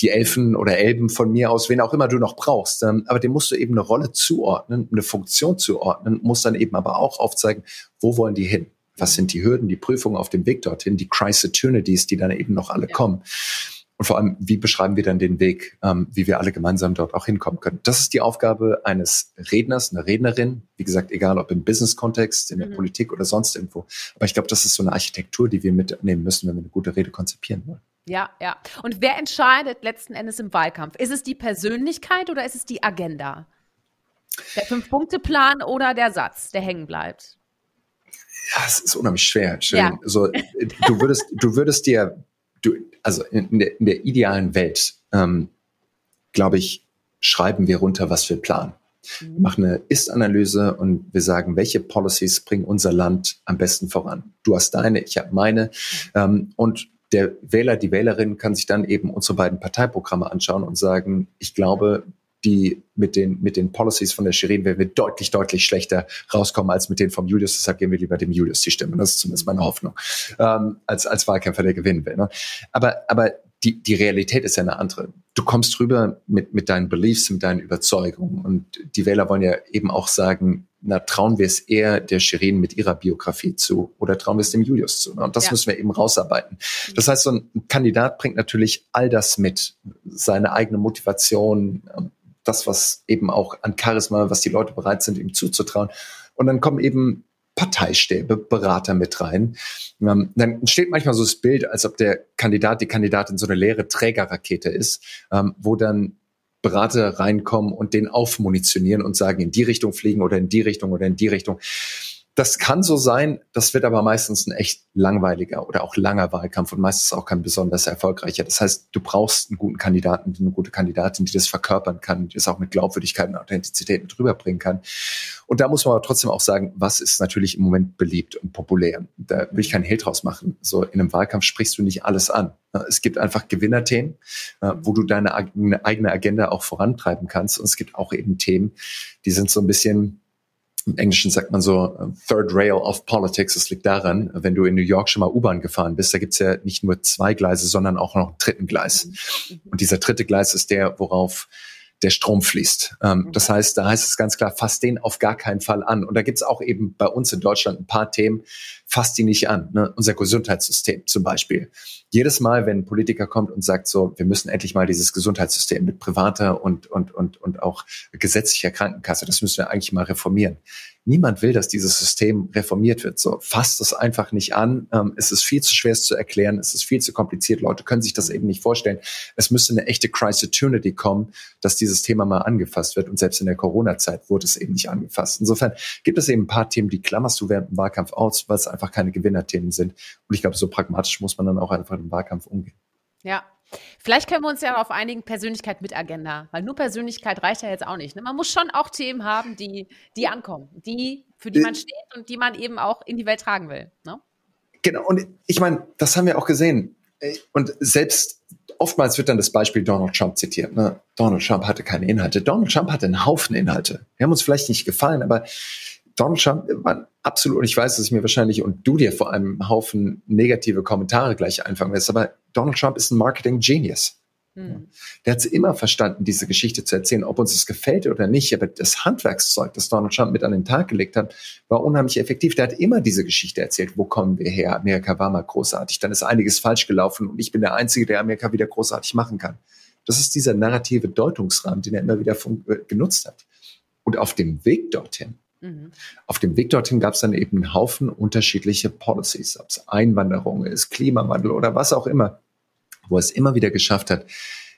die Elfen oder Elben von mir aus, wen auch immer du noch brauchst. Ähm, aber dem musst du eben eine Rolle zuordnen, eine Funktion zuordnen, musst dann eben aber auch aufzeigen, wo wollen die hin? Was sind die Hürden, die Prüfungen auf dem Weg dorthin, die Crisis-Opportunities, die dann eben noch alle ja. kommen? Und vor allem, wie beschreiben wir dann den Weg, ähm, wie wir alle gemeinsam dort auch hinkommen können? Das ist die Aufgabe eines Redners, einer Rednerin. Wie gesagt, egal ob im Business-Kontext, in der mhm. Politik oder sonst irgendwo. Aber ich glaube, das ist so eine Architektur, die wir mitnehmen müssen, wenn wir eine gute Rede konzipieren wollen. Ja, ja. Und wer entscheidet letzten Endes im Wahlkampf? Ist es die Persönlichkeit oder ist es die Agenda? Der Fünf-Punkte-Plan oder der Satz, der hängen bleibt? Ja, es ist unheimlich schwer. Schön. Ja. So, du würdest, du würdest dir du, also in der, in der idealen Welt, ähm, glaube ich, schreiben wir runter, was wir planen. Mhm. Wir machen eine Ist-Analyse und wir sagen, welche Policies bringen unser Land am besten voran. Du hast deine, ich habe meine. Mhm. Ähm, und der Wähler, die Wählerin kann sich dann eben unsere beiden Parteiprogramme anschauen und sagen, ich glaube, die mit den, mit den Policies von der Shirin werden wir deutlich, deutlich schlechter rauskommen als mit denen vom Julius. Deshalb geben wir lieber dem Julius die Stimme. Das ist zumindest meine Hoffnung. Ähm, als, als Wahlkämpfer, der gewinnen will. Ne? Aber, aber die, die Realität ist ja eine andere. Du kommst rüber mit, mit deinen Beliefs, mit deinen Überzeugungen. Und die Wähler wollen ja eben auch sagen, na, trauen wir es eher der Shirin mit ihrer Biografie zu oder trauen wir es dem Julius zu? Ne? Und das ja. müssen wir eben rausarbeiten. Das heißt, so ein Kandidat bringt natürlich all das mit, seine eigene Motivation, das, was eben auch an Charisma, was die Leute bereit sind, ihm zuzutrauen. Und dann kommen eben Parteistäbe, Berater mit rein. Ähm, dann entsteht manchmal so das Bild, als ob der Kandidat, die Kandidatin so eine leere Trägerrakete ist, ähm, wo dann Berater reinkommen und den aufmunitionieren und sagen, in die Richtung fliegen oder in die Richtung oder in die Richtung Das kann so sein, das wird aber meistens ein echt langweiliger oder auch langer Wahlkampf und meistens auch kein besonders erfolgreicher. Das heißt, du brauchst einen guten Kandidaten, eine gute Kandidatin, die das verkörpern kann, die das auch mit Glaubwürdigkeit und Authentizität mit rüberbringen kann. Und da muss man aber trotzdem auch sagen, was ist natürlich im Moment beliebt und populär. Da will ich keinen Hehl draus machen. So in einem Wahlkampf sprichst du nicht alles an. Es gibt einfach Gewinnerthemen, wo du deine eigene Agenda auch vorantreiben kannst. Und es gibt auch eben Themen, die sind so ein bisschen im Englischen sagt man so äh, Third Rail of Politics. Es liegt daran, wenn du in New York schon mal U-Bahn gefahren bist, da gibt's ja nicht nur zwei Gleise, sondern auch noch einen dritten Gleis. Mhm. Und dieser dritte Gleis ist der, worauf der Strom fließt. Ähm, mhm. Das heißt, da heißt es ganz klar, fass den auf gar keinen Fall an. Und da gibt's auch eben bei uns in Deutschland ein paar Themen, fass die nicht an. Ne? Unser Gesundheitssystem zum Beispiel. Jedes Mal, wenn ein Politiker kommt und sagt so, wir müssen endlich mal dieses Gesundheitssystem mit privater und, und, und, und auch gesetzlicher Krankenkasse, das müssen wir eigentlich mal reformieren. Niemand will, dass dieses System reformiert wird. So, fasst es einfach nicht an. Ähm, es ist viel zu schwer es zu erklären. Es ist viel zu kompliziert. Leute können sich das eben nicht vorstellen. Es müsste eine echte Crisis-Opportunity kommen, dass dieses Thema mal angefasst wird. Und selbst in der Corona-Zeit wurde es eben nicht angefasst. Insofern gibt es eben ein paar Themen, die klammerst du während dem Wahlkampf aus, weil es einfach keine Gewinnerthemen sind. Und ich glaube, so pragmatisch muss man dann auch einfach im Wahlkampf umgehen. Ja, Vielleicht können wir uns ja auf einigen Persönlichkeit mit Agenda, weil nur Persönlichkeit reicht ja jetzt auch nicht. Ne? Man muss schon auch Themen haben, die, die ankommen, die, für die man steht und die man eben auch in die Welt tragen will. Ne? Genau, und ich meine, das haben wir auch gesehen. Und selbst oftmals wird dann das Beispiel Donald Trump zitiert. Ne? Donald Trump hatte keine Inhalte. Donald Trump hatte einen Haufen Inhalte. Die haben uns vielleicht nicht gefallen, aber Donald Trump war absolut, und ich weiß, dass ich mir wahrscheinlich und du dir vor allem einen Haufen negative Kommentare gleich einfangen wirst, aber Donald Trump ist ein Marketing-Genius. Hm. Der hat es immer verstanden, diese Geschichte zu erzählen, ob uns es gefällt oder nicht. Aber das Handwerkszeug, das Donald Trump mit an den Tag gelegt hat, war unheimlich effektiv. Der hat immer diese Geschichte erzählt. Wo kommen wir her? Amerika war mal großartig. Dann ist einiges falsch gelaufen und ich bin der Einzige, der Amerika wieder großartig machen kann. Das ist dieser narrative Deutungsrahmen, den er immer wieder äh, genutzt hat. Und auf dem Weg dorthin Mhm. Auf dem Weg dorthin gab es dann eben einen Haufen unterschiedliche Policies, ob es Einwanderung ist, Klimawandel oder was auch immer, wo es immer wieder geschafft hat,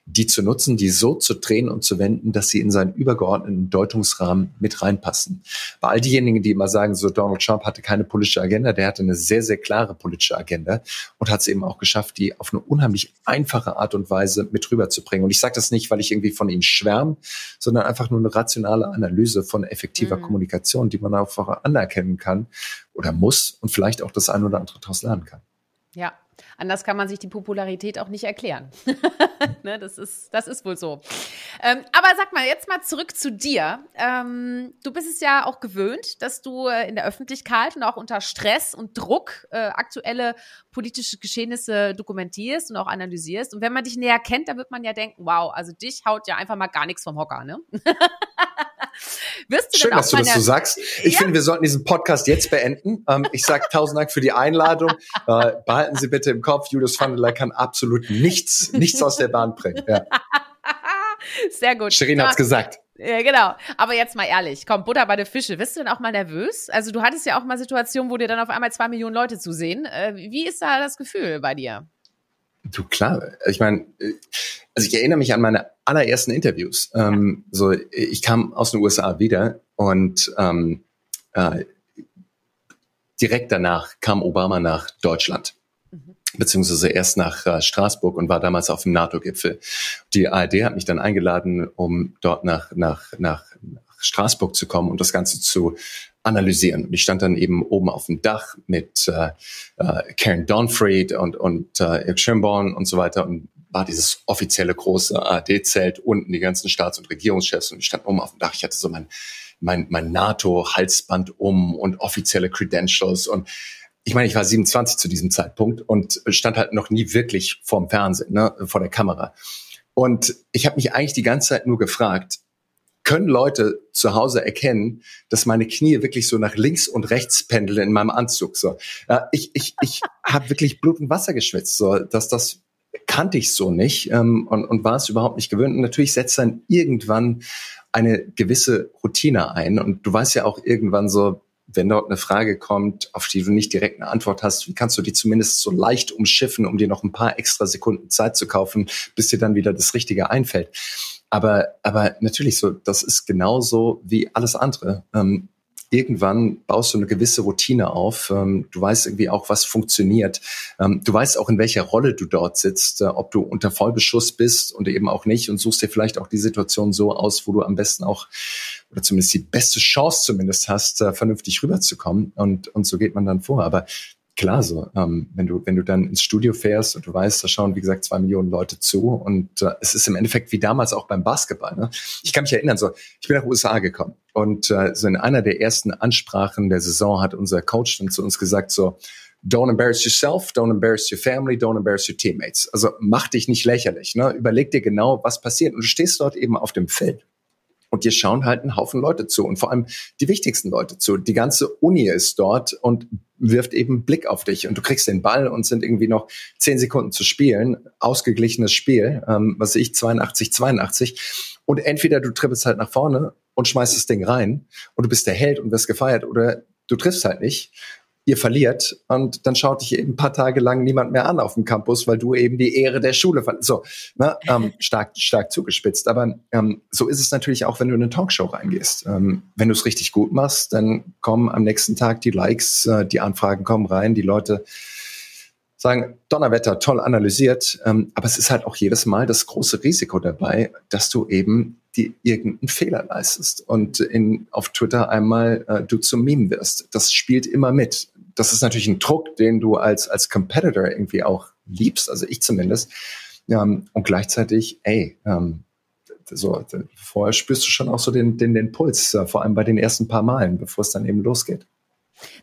die zu nutzen, die so zu drehen und zu wenden, dass sie in seinen übergeordneten Deutungsrahmen mit reinpassen. Bei all diejenigen, die immer sagen, so Donald Trump hatte keine politische Agenda, der hatte eine sehr, sehr klare politische Agenda und hat es eben auch geschafft, die auf eine unheimlich einfache Art und Weise mit rüberzubringen. Und ich sage das nicht, weil ich irgendwie von ihnen schwärme, sondern einfach nur eine rationale Analyse von effektiver mhm. Kommunikation, die man einfach anerkennen kann oder muss und vielleicht auch das ein oder andere daraus lernen kann. Ja, Anders kann man sich die Popularität auch nicht erklären. ne, das, ist, das ist wohl so. Ähm, aber sag mal, jetzt mal zurück zu dir. Ähm, du bist es ja auch gewöhnt, dass du äh, in der Öffentlichkeit und auch unter Stress und Druck äh, aktuelle politische Geschehnisse dokumentierst und auch analysierst. Und wenn man dich näher kennt, dann wird man ja denken, wow, also dich haut ja einfach mal gar nichts vom Hocker, ne? Wirst du Schön, dass du das so sagst. Ich ja. finde, wir sollten diesen Podcast jetzt beenden. Ähm, ich sage tausend Dank für die Einladung. Äh, behalten Sie bitte im Kopf, Julius Vandeler kann absolut nichts, nichts aus der Bahn bringen. Ja. Sehr gut. Shirin hat's gesagt. Ja, genau. Aber jetzt mal ehrlich, komm, Butter bei der Fische. Bist du denn auch mal nervös? Also du hattest ja auch mal Situationen, wo dir dann auf einmal zwei Millionen Leute zusehen. Äh, wie ist da das Gefühl bei dir? Du klar, ich meine, also ich erinnere mich an meine allerersten Interviews. Ähm, so, ich kam aus den USA wieder und ähm, äh, direkt danach kam Obama nach Deutschland, mhm. beziehungsweise erst nach äh, Straßburg und war damals auf dem NATO-Gipfel. Die ARD hat mich dann eingeladen, um dort nach, nach, nach, nach Straßburg zu kommen und das Ganze zu analysieren. Und ich stand dann eben oben auf dem Dach mit äh, äh, Karen Donfried und, und äh, Eric Schönborn und so weiter und war dieses offizielle große ARD-Zelt unten, die ganzen Staats- und Regierungschefs und ich stand oben auf dem Dach. Ich hatte so mein, mein, mein NATO-Halsband um und offizielle Credentials und ich meine, ich war 27 zu diesem Zeitpunkt und stand halt noch nie wirklich vorm Fernsehen, ne, vor der Kamera. Und ich habe mich eigentlich die ganze Zeit nur gefragt, können Leute zu Hause erkennen, dass meine Knie wirklich so nach links und rechts pendeln in meinem Anzug. So, ja, ich ich ich habe wirklich Blut und Wasser geschwitzt. So, dass das kannte ich so nicht ähm, und, und war es überhaupt nicht gewöhnt. Und natürlich setzt dann irgendwann eine gewisse Routine ein. Und du weißt ja auch irgendwann so, wenn dort eine Frage kommt, auf die du nicht direkt eine Antwort hast, wie kannst du die zumindest so leicht umschiffen, um dir noch ein paar extra Sekunden Zeit zu kaufen, bis dir dann wieder das Richtige einfällt. Aber, aber natürlich so, das ist genauso wie alles andere. Ähm, irgendwann baust du eine gewisse Routine auf. Ähm, du weißt irgendwie auch, was funktioniert. Ähm, du weißt auch, in welcher Rolle du dort sitzt, äh, ob du unter Vollbeschuss bist und eben auch nicht und suchst dir vielleicht auch die Situation so aus, wo du am besten auch oder zumindest die beste Chance zumindest hast, äh, vernünftig rüberzukommen. Und, und so geht man dann vor. Aber klar so, ähm, wenn du wenn du dann ins Studio fährst und du weißt, da schauen wie gesagt zwei Millionen Leute zu und äh, es ist im Endeffekt wie damals auch beim Basketball. Ne? Ich kann mich erinnern, so ich bin nach USA gekommen und äh, so in einer der ersten Ansprachen der Saison hat unser Coach dann zu uns gesagt so Don't embarrass yourself, don't embarrass your family, don't embarrass your teammates. Also mach dich nicht lächerlich. Ne? Überleg dir genau, was passiert. Und du stehst dort eben auf dem Feld. Und dir schauen halt einen Haufen Leute zu und vor allem die wichtigsten Leute zu. Die ganze Uni ist dort und wirft eben Blick auf dich und du kriegst den Ball und sind irgendwie noch zehn Sekunden zu spielen. Ausgeglichenes Spiel, ähm, was ich, 82, 82. Und entweder du trippelst halt nach vorne und schmeißt das Ding rein und du bist der Held und wirst gefeiert oder du triffst halt nicht ihr verliert und dann schaut dich eben ein paar Tage lang niemand mehr an auf dem Campus, weil du eben die Ehre der Schule verlierst. So, ne, ähm, stark, stark zugespitzt. Aber ähm, so ist es natürlich auch, wenn du in eine Talkshow reingehst. Ähm, wenn du es richtig gut machst, dann kommen am nächsten Tag die Likes, äh, die Anfragen kommen rein, die Leute sagen, Donnerwetter, toll analysiert, ähm, aber es ist halt auch jedes Mal das große Risiko dabei, dass du eben die irgendeinen Fehler leistest und in, auf Twitter einmal äh, du zum Meme wirst. Das spielt immer mit das ist natürlich ein Druck, den du als, als Competitor irgendwie auch liebst, also ich zumindest. Ähm, und gleichzeitig, ey, ähm, so, vorher spürst du schon auch so den, den, den Puls, äh, vor allem bei den ersten paar Malen, bevor es dann eben losgeht.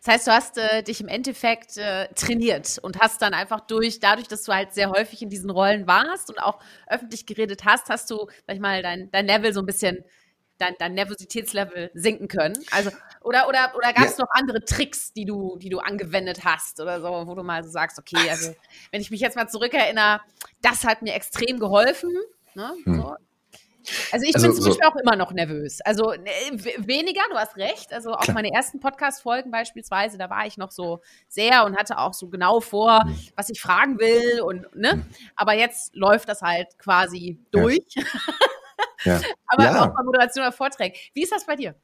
Das heißt, du hast äh, dich im Endeffekt äh, trainiert und hast dann einfach durch, dadurch, dass du halt sehr häufig in diesen Rollen warst und auch öffentlich geredet hast, hast du, sag ich mal, dein, dein Level so ein bisschen dein, dein Nervositätslevel sinken können? Also, oder, oder, oder gab es ja. noch andere Tricks, die du, die du angewendet hast oder so, wo du mal so sagst, okay, also wenn ich mich jetzt mal zurückerinnere, das hat mir extrem geholfen. Ne? Hm. So. Also ich also, bin zum so Beispiel auch immer noch nervös. Also ne, weniger, du hast recht. Also auch Klar. meine ersten Podcast-Folgen beispielsweise, da war ich noch so sehr und hatte auch so genau vor, hm. was ich fragen will und ne. Hm. Aber jetzt läuft das halt quasi durch. Ja. Ja. Aber ja. auch bei Moderation oder Vorträgen. Wie ist das bei dir?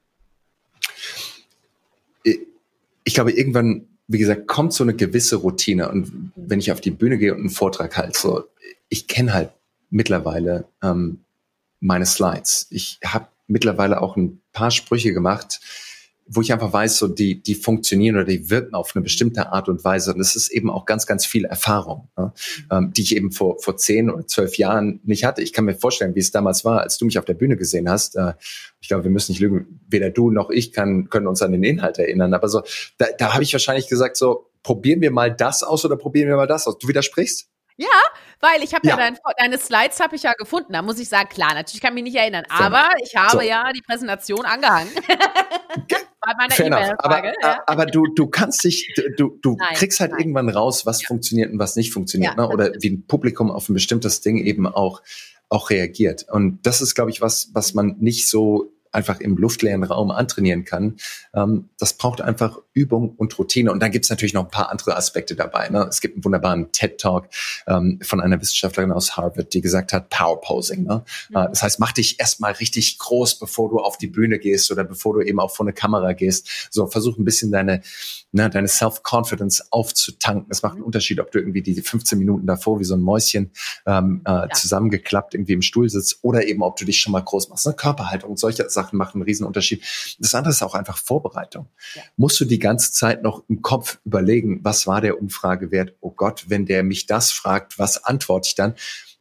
Ich glaube, irgendwann, wie gesagt, kommt so eine gewisse Routine. Und mhm. wenn ich auf die Bühne gehe und einen Vortrag halte, so, ich kenne halt mittlerweile ähm, meine Slides. Ich habe mittlerweile auch ein paar Sprüche gemacht, wo ich einfach weiß, so die, die funktionieren oder die wirken auf eine bestimmte Art und Weise. Und das ist eben auch ganz, ganz viel Erfahrung, ne? ähm, die ich eben vor, vor zehn oder zwölf Jahren nicht hatte. Ich kann mir vorstellen, wie es damals war, als du mich auf der Bühne gesehen hast. Äh, ich glaube, wir müssen nicht lügen. Weder du noch ich kann, können uns an den Inhalt erinnern. Aber so, da, da habe ich wahrscheinlich gesagt, so, probieren wir mal das aus oder probieren wir mal das aus. Du widersprichst? Ja, weil ich habe ja, ja dein, deine Slides habe ich ja gefunden. Da muss ich sagen, klar, natürlich kann ich mich nicht erinnern, aber ich habe so. ja die Präsentation angehangen. Bei meiner E-Mail-Frage. Aber, ja. aber du, du kannst dich, du, du nein, kriegst halt nein. irgendwann raus, was ja. funktioniert und was nicht funktioniert, ne? oder wie ein Publikum auf ein bestimmtes Ding eben auch auch reagiert. Und das ist, glaube ich, was, was man nicht so einfach im luftleeren Raum antrainieren kann. Ähm, das braucht einfach Übung und Routine. Und dann gibt es natürlich noch ein paar andere Aspekte dabei. Ne? Es gibt einen wunderbaren TED-Talk ähm, von einer Wissenschaftlerin aus Harvard, die gesagt hat, Power Posing. Ne? Mhm. Äh, das heißt, mach dich erstmal richtig groß, bevor du auf die Bühne gehst oder bevor du eben auch vor eine Kamera gehst. So, versuch ein bisschen deine, ne, deine Self-Confidence aufzutanken. Es macht einen Unterschied, ob du irgendwie die 15 Minuten davor wie so ein Mäuschen ähm, äh, ja. zusammengeklappt irgendwie im Stuhl sitzt oder eben, ob du dich schon mal groß machst. Ne? Körperhaltung und solche Sachen machen einen Riesenunterschied. Das andere ist auch einfach Vorbereitung. Ja. Musst du die ganze Zeit noch im Kopf überlegen, was war der Umfragewert? Oh Gott, wenn der mich das fragt, was antworte ich dann?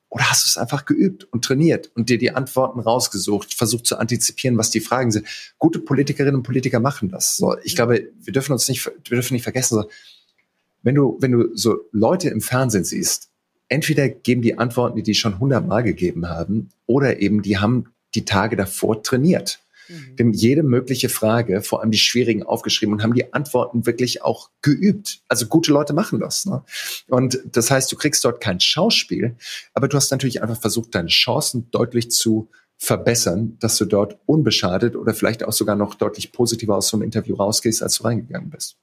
Oder hast du es einfach geübt und trainiert und dir die Antworten rausgesucht, versucht zu antizipieren, was die Fragen sind? Gute Politikerinnen und Politiker machen das. So, ich glaube, wir dürfen uns nicht, wir dürfen nicht vergessen, so, wenn du, wenn du so Leute im Fernsehen siehst, entweder geben die Antworten, die die schon hundertmal gegeben haben, oder eben die haben die Tage davor trainiert. Mhm. Wir haben jede mögliche Frage, vor allem die schwierigen, aufgeschrieben und haben die Antworten wirklich auch geübt. Also gute Leute machen das. Ne? Und das heißt, du kriegst dort kein Schauspiel, aber du hast natürlich einfach versucht, deine Chancen deutlich zu verbessern, dass du dort unbeschadet oder vielleicht auch sogar noch deutlich positiver aus so einem Interview rausgehst, als du reingegangen bist.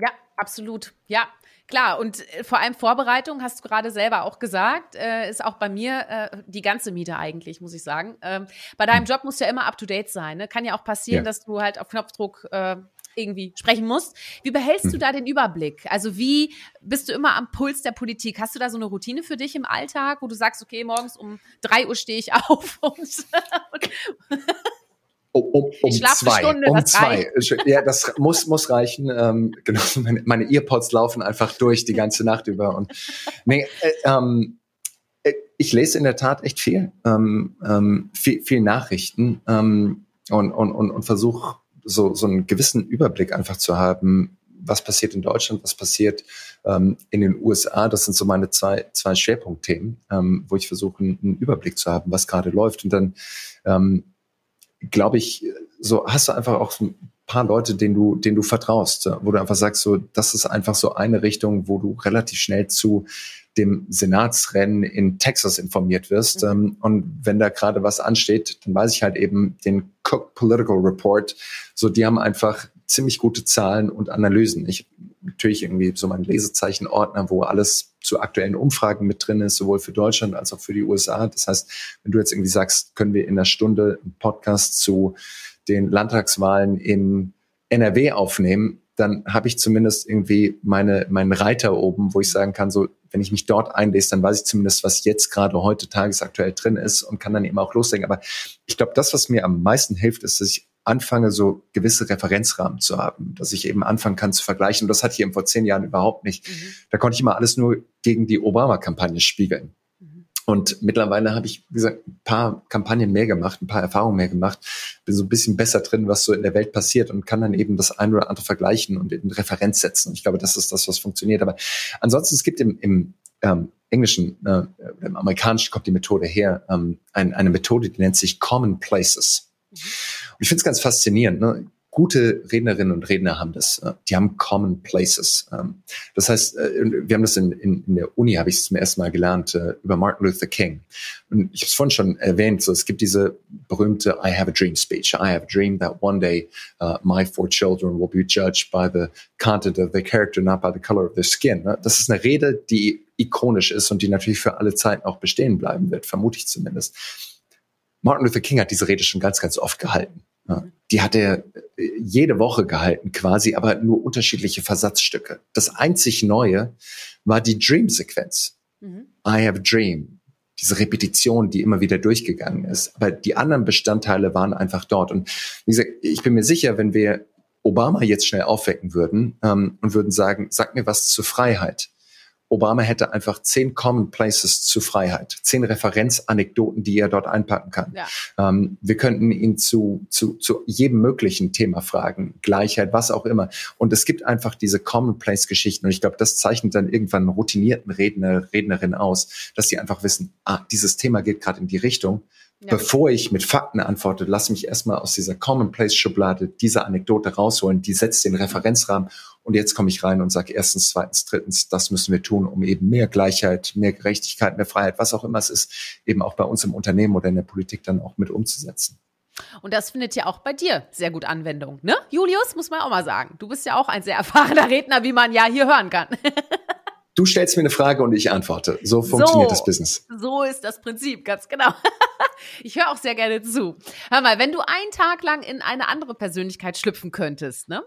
Ja, Absolut, ja. Klar, und äh, vor allem Vorbereitung, hast du gerade selber auch gesagt, äh, ist auch bei mir äh, die ganze Miete eigentlich, muss ich sagen. Ähm, bei deinem Job muss ja immer up-to-date sein. Ne? Kann ja auch passieren, ja. dass du halt auf Knopfdruck äh, irgendwie sprechen musst. Wie behältst hm. du da den Überblick? Also wie bist du immer am Puls der Politik? Hast du da so eine Routine für dich im Alltag, wo du sagst, okay, morgens um drei Uhr stehe ich auf und, Um, um, um zwei. Stunde, um zwei. Reicht. Ja, das muss, muss reichen. Ähm, genau, meine, meine Earpods laufen einfach durch die ganze Nacht über. Und nee, äh, ähm, äh, ich lese in der Tat echt viel, ähm, ähm, viel, viel Nachrichten ähm, und, und, und, und versuche so, so einen gewissen Überblick einfach zu haben, was passiert in Deutschland, was passiert ähm, in den USA. Das sind so meine zwei, zwei Schwerpunktthemen, ähm, wo ich versuche, einen, einen Überblick zu haben, was gerade läuft. Und dann ähm, glaube ich, so hast du einfach auch ein paar Leute, denen du, denen du vertraust, wo du einfach sagst, so, das ist einfach so eine Richtung, wo du relativ schnell zu dem Senatsrennen in Texas informiert wirst. Mhm. Ähm, und wenn da gerade was ansteht, dann weiß ich halt eben den Cook Political Report. So, die haben einfach ziemlich gute Zahlen und Analysen. Ich natürlich irgendwie so mein Lesezeichen-Ordner, wo alles zu aktuellen Umfragen mit drin ist, sowohl für Deutschland als auch für die USA. Das heißt, wenn du jetzt irgendwie sagst, können wir in einer Stunde einen Podcast zu den Landtagswahlen in NRW aufnehmen, dann habe ich zumindest irgendwie meine, meinen Reiter oben, wo ich sagen kann, so, wenn ich mich dort einlese, dann weiß ich zumindest, was jetzt gerade heute tagesaktuell drin ist und kann dann eben auch loslegen. Aber ich glaube, das, was mir am meisten hilft, ist, dass ich anfange, so gewisse Referenzrahmen zu haben, dass ich eben anfangen kann zu vergleichen. Und das hatte ich eben vor zehn Jahren überhaupt nicht. Mhm. Da konnte ich immer alles nur gegen die Obama-Kampagne spiegeln. Mhm. Und mittlerweile habe ich, wie gesagt, ein paar Kampagnen mehr gemacht, ein paar Erfahrungen mehr gemacht, bin so ein bisschen besser drin, was so in der Welt passiert und kann dann eben das ein oder andere vergleichen und in Referenz setzen. Und ich glaube, das ist das, was funktioniert. Aber ansonsten, es gibt im, im ähm, Englischen, äh, im Amerikanischen kommt die Methode her, ähm, ein, eine Methode, die nennt sich Common Places. Und ich finde es ganz faszinierend. Ne? Gute Rednerinnen und Redner haben das. Äh, die haben Common Places. Ähm, das heißt, äh, wir haben das in, in, in der Uni, habe ich es zum ersten Mal gelernt, äh, über Martin Luther King. Und ich habe es vorhin schon erwähnt, so, es gibt diese berühmte I have a dream speech. I have a dream that one day uh, my four children will be judged by the content of their character, not by the color of their skin. Ne? Das ist eine Rede, die ikonisch ist und die natürlich für alle Zeiten auch bestehen bleiben wird, vermute ich zumindest. Martin Luther King hat diese Rede schon ganz, ganz oft gehalten. Ja, die hat er äh, jede Woche gehalten quasi, aber nur unterschiedliche Versatzstücke. Das einzig Neue war die Dream-Sequenz. Mhm. I have a dream. Diese Repetition, die immer wieder durchgegangen ist. Aber die anderen Bestandteile waren einfach dort. Und wie gesagt, ich bin mir sicher, wenn wir Obama jetzt schnell aufwecken würden ähm, und würden sagen, sag mir was zur Freiheit, Obama hätte einfach zehn Common Places zu Freiheit, zehn Referenzanekdoten, die er dort einpacken kann. Ja. Ähm, wir könnten ihn zu, zu, zu jedem möglichen Thema fragen, Gleichheit, was auch immer. Und es gibt einfach diese Common Place Geschichten. Und ich glaube, das zeichnet dann irgendwann einen routinierten Redner, Rednerin aus, dass sie einfach wissen, ah, dieses Thema geht gerade in die Richtung. Ja. Bevor ich mit Fakten antworte, lass mich erstmal aus dieser Commonplace-Schublade diese Anekdote rausholen, die setzt den Referenzrahmen und jetzt komme ich rein und sage erstens, zweitens, drittens, das müssen wir tun, um eben mehr Gleichheit, mehr Gerechtigkeit, mehr Freiheit, was auch immer es ist, eben auch bei uns im Unternehmen oder in der Politik dann auch mit umzusetzen. Und das findet ja auch bei dir sehr gut Anwendung, ne? Julius, muss man auch mal sagen. Du bist ja auch ein sehr erfahrener Redner, wie man ja hier hören kann. Du stellst mir eine Frage und ich antworte. So funktioniert so, das Business. So ist das Prinzip, ganz genau. ich höre auch sehr gerne zu. Hör mal, wenn du einen Tag lang in eine andere Persönlichkeit schlüpfen könntest, ne?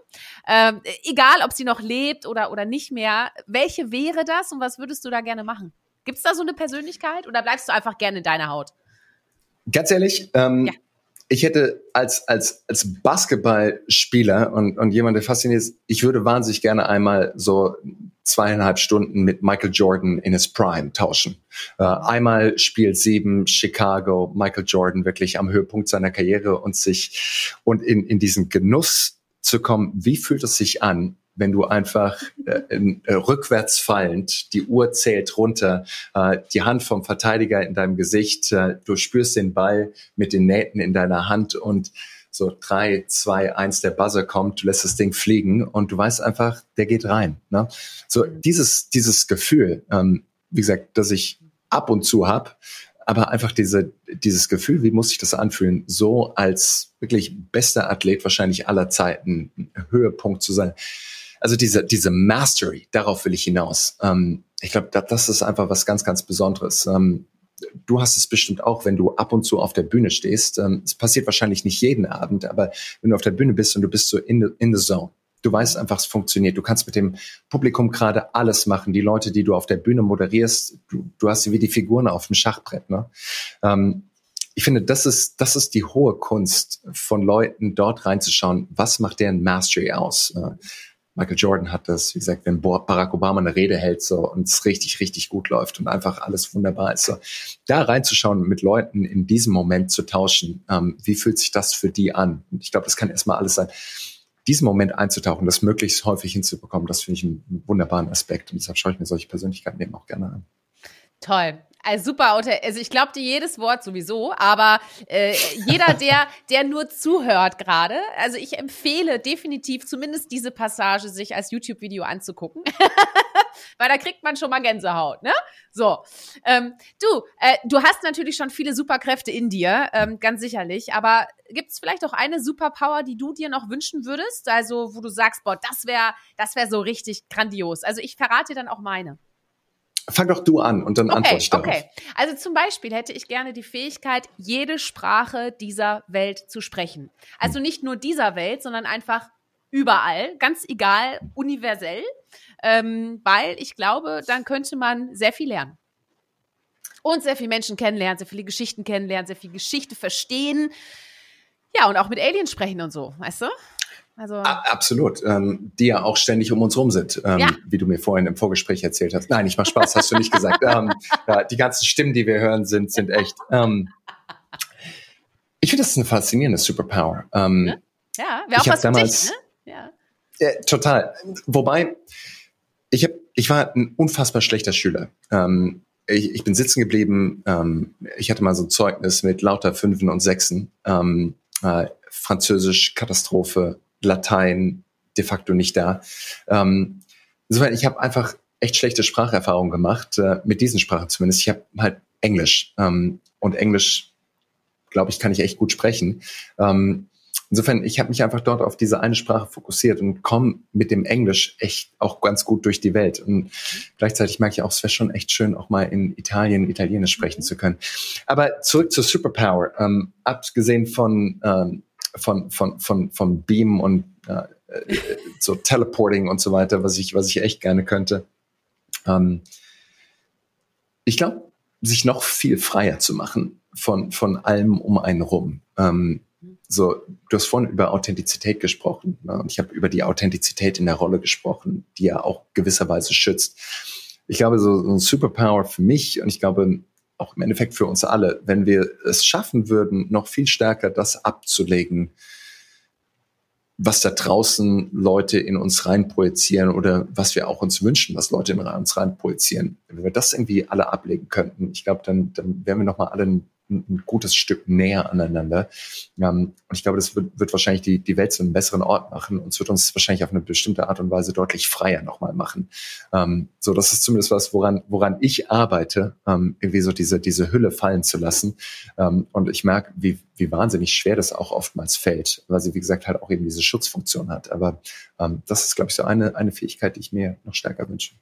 Ähm, egal, ob sie noch lebt oder, oder nicht mehr, welche wäre das und was würdest du da gerne machen? Gibt es da so eine Persönlichkeit oder bleibst du einfach gerne in deiner Haut? Ganz ehrlich, ähm, ja ich hätte als, als, als Basketballspieler und, und jemand, der fasziniert ist, ich würde wahnsinnig gerne einmal so zweieinhalb Stunden mit Michael Jordan in his Prime tauschen. Äh, einmal Spiel sieben, Chicago, Michael Jordan wirklich am Höhepunkt seiner Karriere und sich und in, in diesen Genuss zu kommen, wie fühlt es sich an, wenn du einfach äh, äh, rückwärts fallend, die Uhr zählt runter, äh, die Hand vom Verteidiger in deinem Gesicht, äh, du spürst den Ball mit den Nähten in deiner Hand und so drei, zwei, eins, der Buzzer kommt, du lässt das Ding fliegen und du weißt einfach, der geht rein. Ne? So dieses, dieses Gefühl, ähm, wie gesagt, dass ich ab und zu hab, aber einfach diese, dieses Gefühl, wie muss sich das anfühlen, so als wirklich bester Athlet wahrscheinlich aller Zeiten, Höhepunkt zu sein also diese, diese Mastery, darauf will ich hinaus. Ähm, ich glaube, das, das ist einfach was ganz, ganz Besonderes. Ähm, du hast es bestimmt auch, wenn du ab und zu auf der Bühne stehst. Ähm, es passiert wahrscheinlich nicht jeden Abend, aber wenn du auf der Bühne bist und du bist so in the, in the zone, du weißt einfach, es funktioniert. Du kannst mit dem Publikum gerade alles machen. Die Leute, die du auf der Bühne moderierst, du, du hast sie wie die Figuren auf dem Schachbrett. Ne? Ähm, ich finde, das ist, das ist die hohe Kunst von Leuten, dort reinzuschauen, was macht deren Mastery aus. Äh, Michael Jordan hat das, wie gesagt, wenn Barack Obama eine Rede hält so und es richtig, richtig gut läuft und einfach alles wunderbar ist. So, da reinzuschauen, mit Leuten in diesem Moment zu tauschen, ähm, wie fühlt sich das für die an? Und ich glaube, das kann erstmal alles sein. Diesen Moment einzutauchen, das möglichst häufig hinzubekommen, das finde ich einen wunderbaren Aspekt. Und deshalb schaue ich mir solche Persönlichkeiten eben auch gerne an. Toll. Also super, also ich glaube dir jedes Wort sowieso, aber äh, jeder, der, der nur zuhört gerade, also ich empfehle definitiv zumindest diese Passage sich als YouTube-Video anzugucken, weil da kriegt man schon mal Gänsehaut, ne? So, ähm, du, äh, du hast natürlich schon viele Superkräfte in dir, ähm, ganz sicherlich, aber gibt es vielleicht auch eine Superpower, die du dir noch wünschen würdest? Also wo du sagst, boah, das wäre, das wäre so richtig grandios. Also ich verrate dir dann auch meine. Fang doch du an und dann okay, antworte ich darauf. Okay, also zum Beispiel hätte ich gerne die Fähigkeit, jede Sprache dieser Welt zu sprechen. Also nicht nur dieser Welt, sondern einfach überall, ganz egal, universell, ähm, weil ich glaube, dann könnte man sehr viel lernen. Und sehr viele Menschen kennenlernen, sehr viele Geschichten kennenlernen, sehr viel Geschichte verstehen. Ja, und auch mit Aliens sprechen und so, weißt du? Also absolut, ähm, die ja auch ständig um uns rum sind, ähm, ja. wie du mir vorhin im Vorgespräch erzählt hast. Nein, ich mach Spaß, hast du nicht gesagt. Ähm, ja, die ganzen Stimmen, die wir hören, sind sind echt. Ähm, ich finde, das ist eine faszinierende Superpower. Ähm, ne? ja, wäre auch was damals, dich, ne? Ja. ja. Total. Wobei ich habe, ich war ein unfassbar schlechter Schüler. Ähm, ich, ich bin sitzen geblieben. Ähm, ich hatte mal so ein Zeugnis mit lauter Fünfen und Sechsen. Ähm, äh, Französisch Katastrophe, Latein de facto nicht da. Ähm, insofern, ich habe einfach echt schlechte Spracherfahrungen gemacht, äh, mit diesen Sprachen zumindest. Ich habe halt Englisch ähm, und Englisch, glaube ich, kann ich echt gut sprechen. Ähm, insofern, ich habe mich einfach dort auf diese eine Sprache fokussiert und komme mit dem Englisch echt auch ganz gut durch die Welt. Und gleichzeitig merke ich auch, es wäre schon echt schön, auch mal in Italien Italienisch sprechen zu können. Aber zurück zur Superpower. Ähm, abgesehen von ähm, von, von, von, von Beam und äh, so Teleporting und so weiter, was ich, was ich echt gerne könnte. Ähm, ich glaube, sich noch viel freier zu machen von, von allem um einen rum. Ähm, so, du hast vorhin über Authentizität gesprochen ne? und ich habe über die Authentizität in der Rolle gesprochen, die ja auch gewisserweise schützt. Ich glaube, so, so ein Superpower für mich und ich glaube auch im Endeffekt für uns alle, wenn wir es schaffen würden, noch viel stärker das abzulegen, was da draußen Leute in uns reinprojizieren oder was wir auch uns wünschen, was Leute in uns reinprojizieren. Wenn wir das irgendwie alle ablegen könnten, ich glaube, dann, dann wären wir nochmal alle ein ein gutes Stück näher aneinander. Ähm, und ich glaube, das wird, wird wahrscheinlich die, die Welt zu einem besseren Ort machen und es wird uns wahrscheinlich auf eine bestimmte Art und Weise deutlich freier nochmal machen. Ähm, so, das ist zumindest was, woran, woran ich arbeite, ähm, irgendwie so diese, diese Hülle fallen zu lassen. Und ich merke, wie, wie wahnsinnig schwer das auch oftmals fällt, weil sie, wie gesagt, halt auch eben diese Schutzfunktion hat. Aber das ist, glaube ich, so eine, eine Fähigkeit, die ich mir noch stärker wünsche.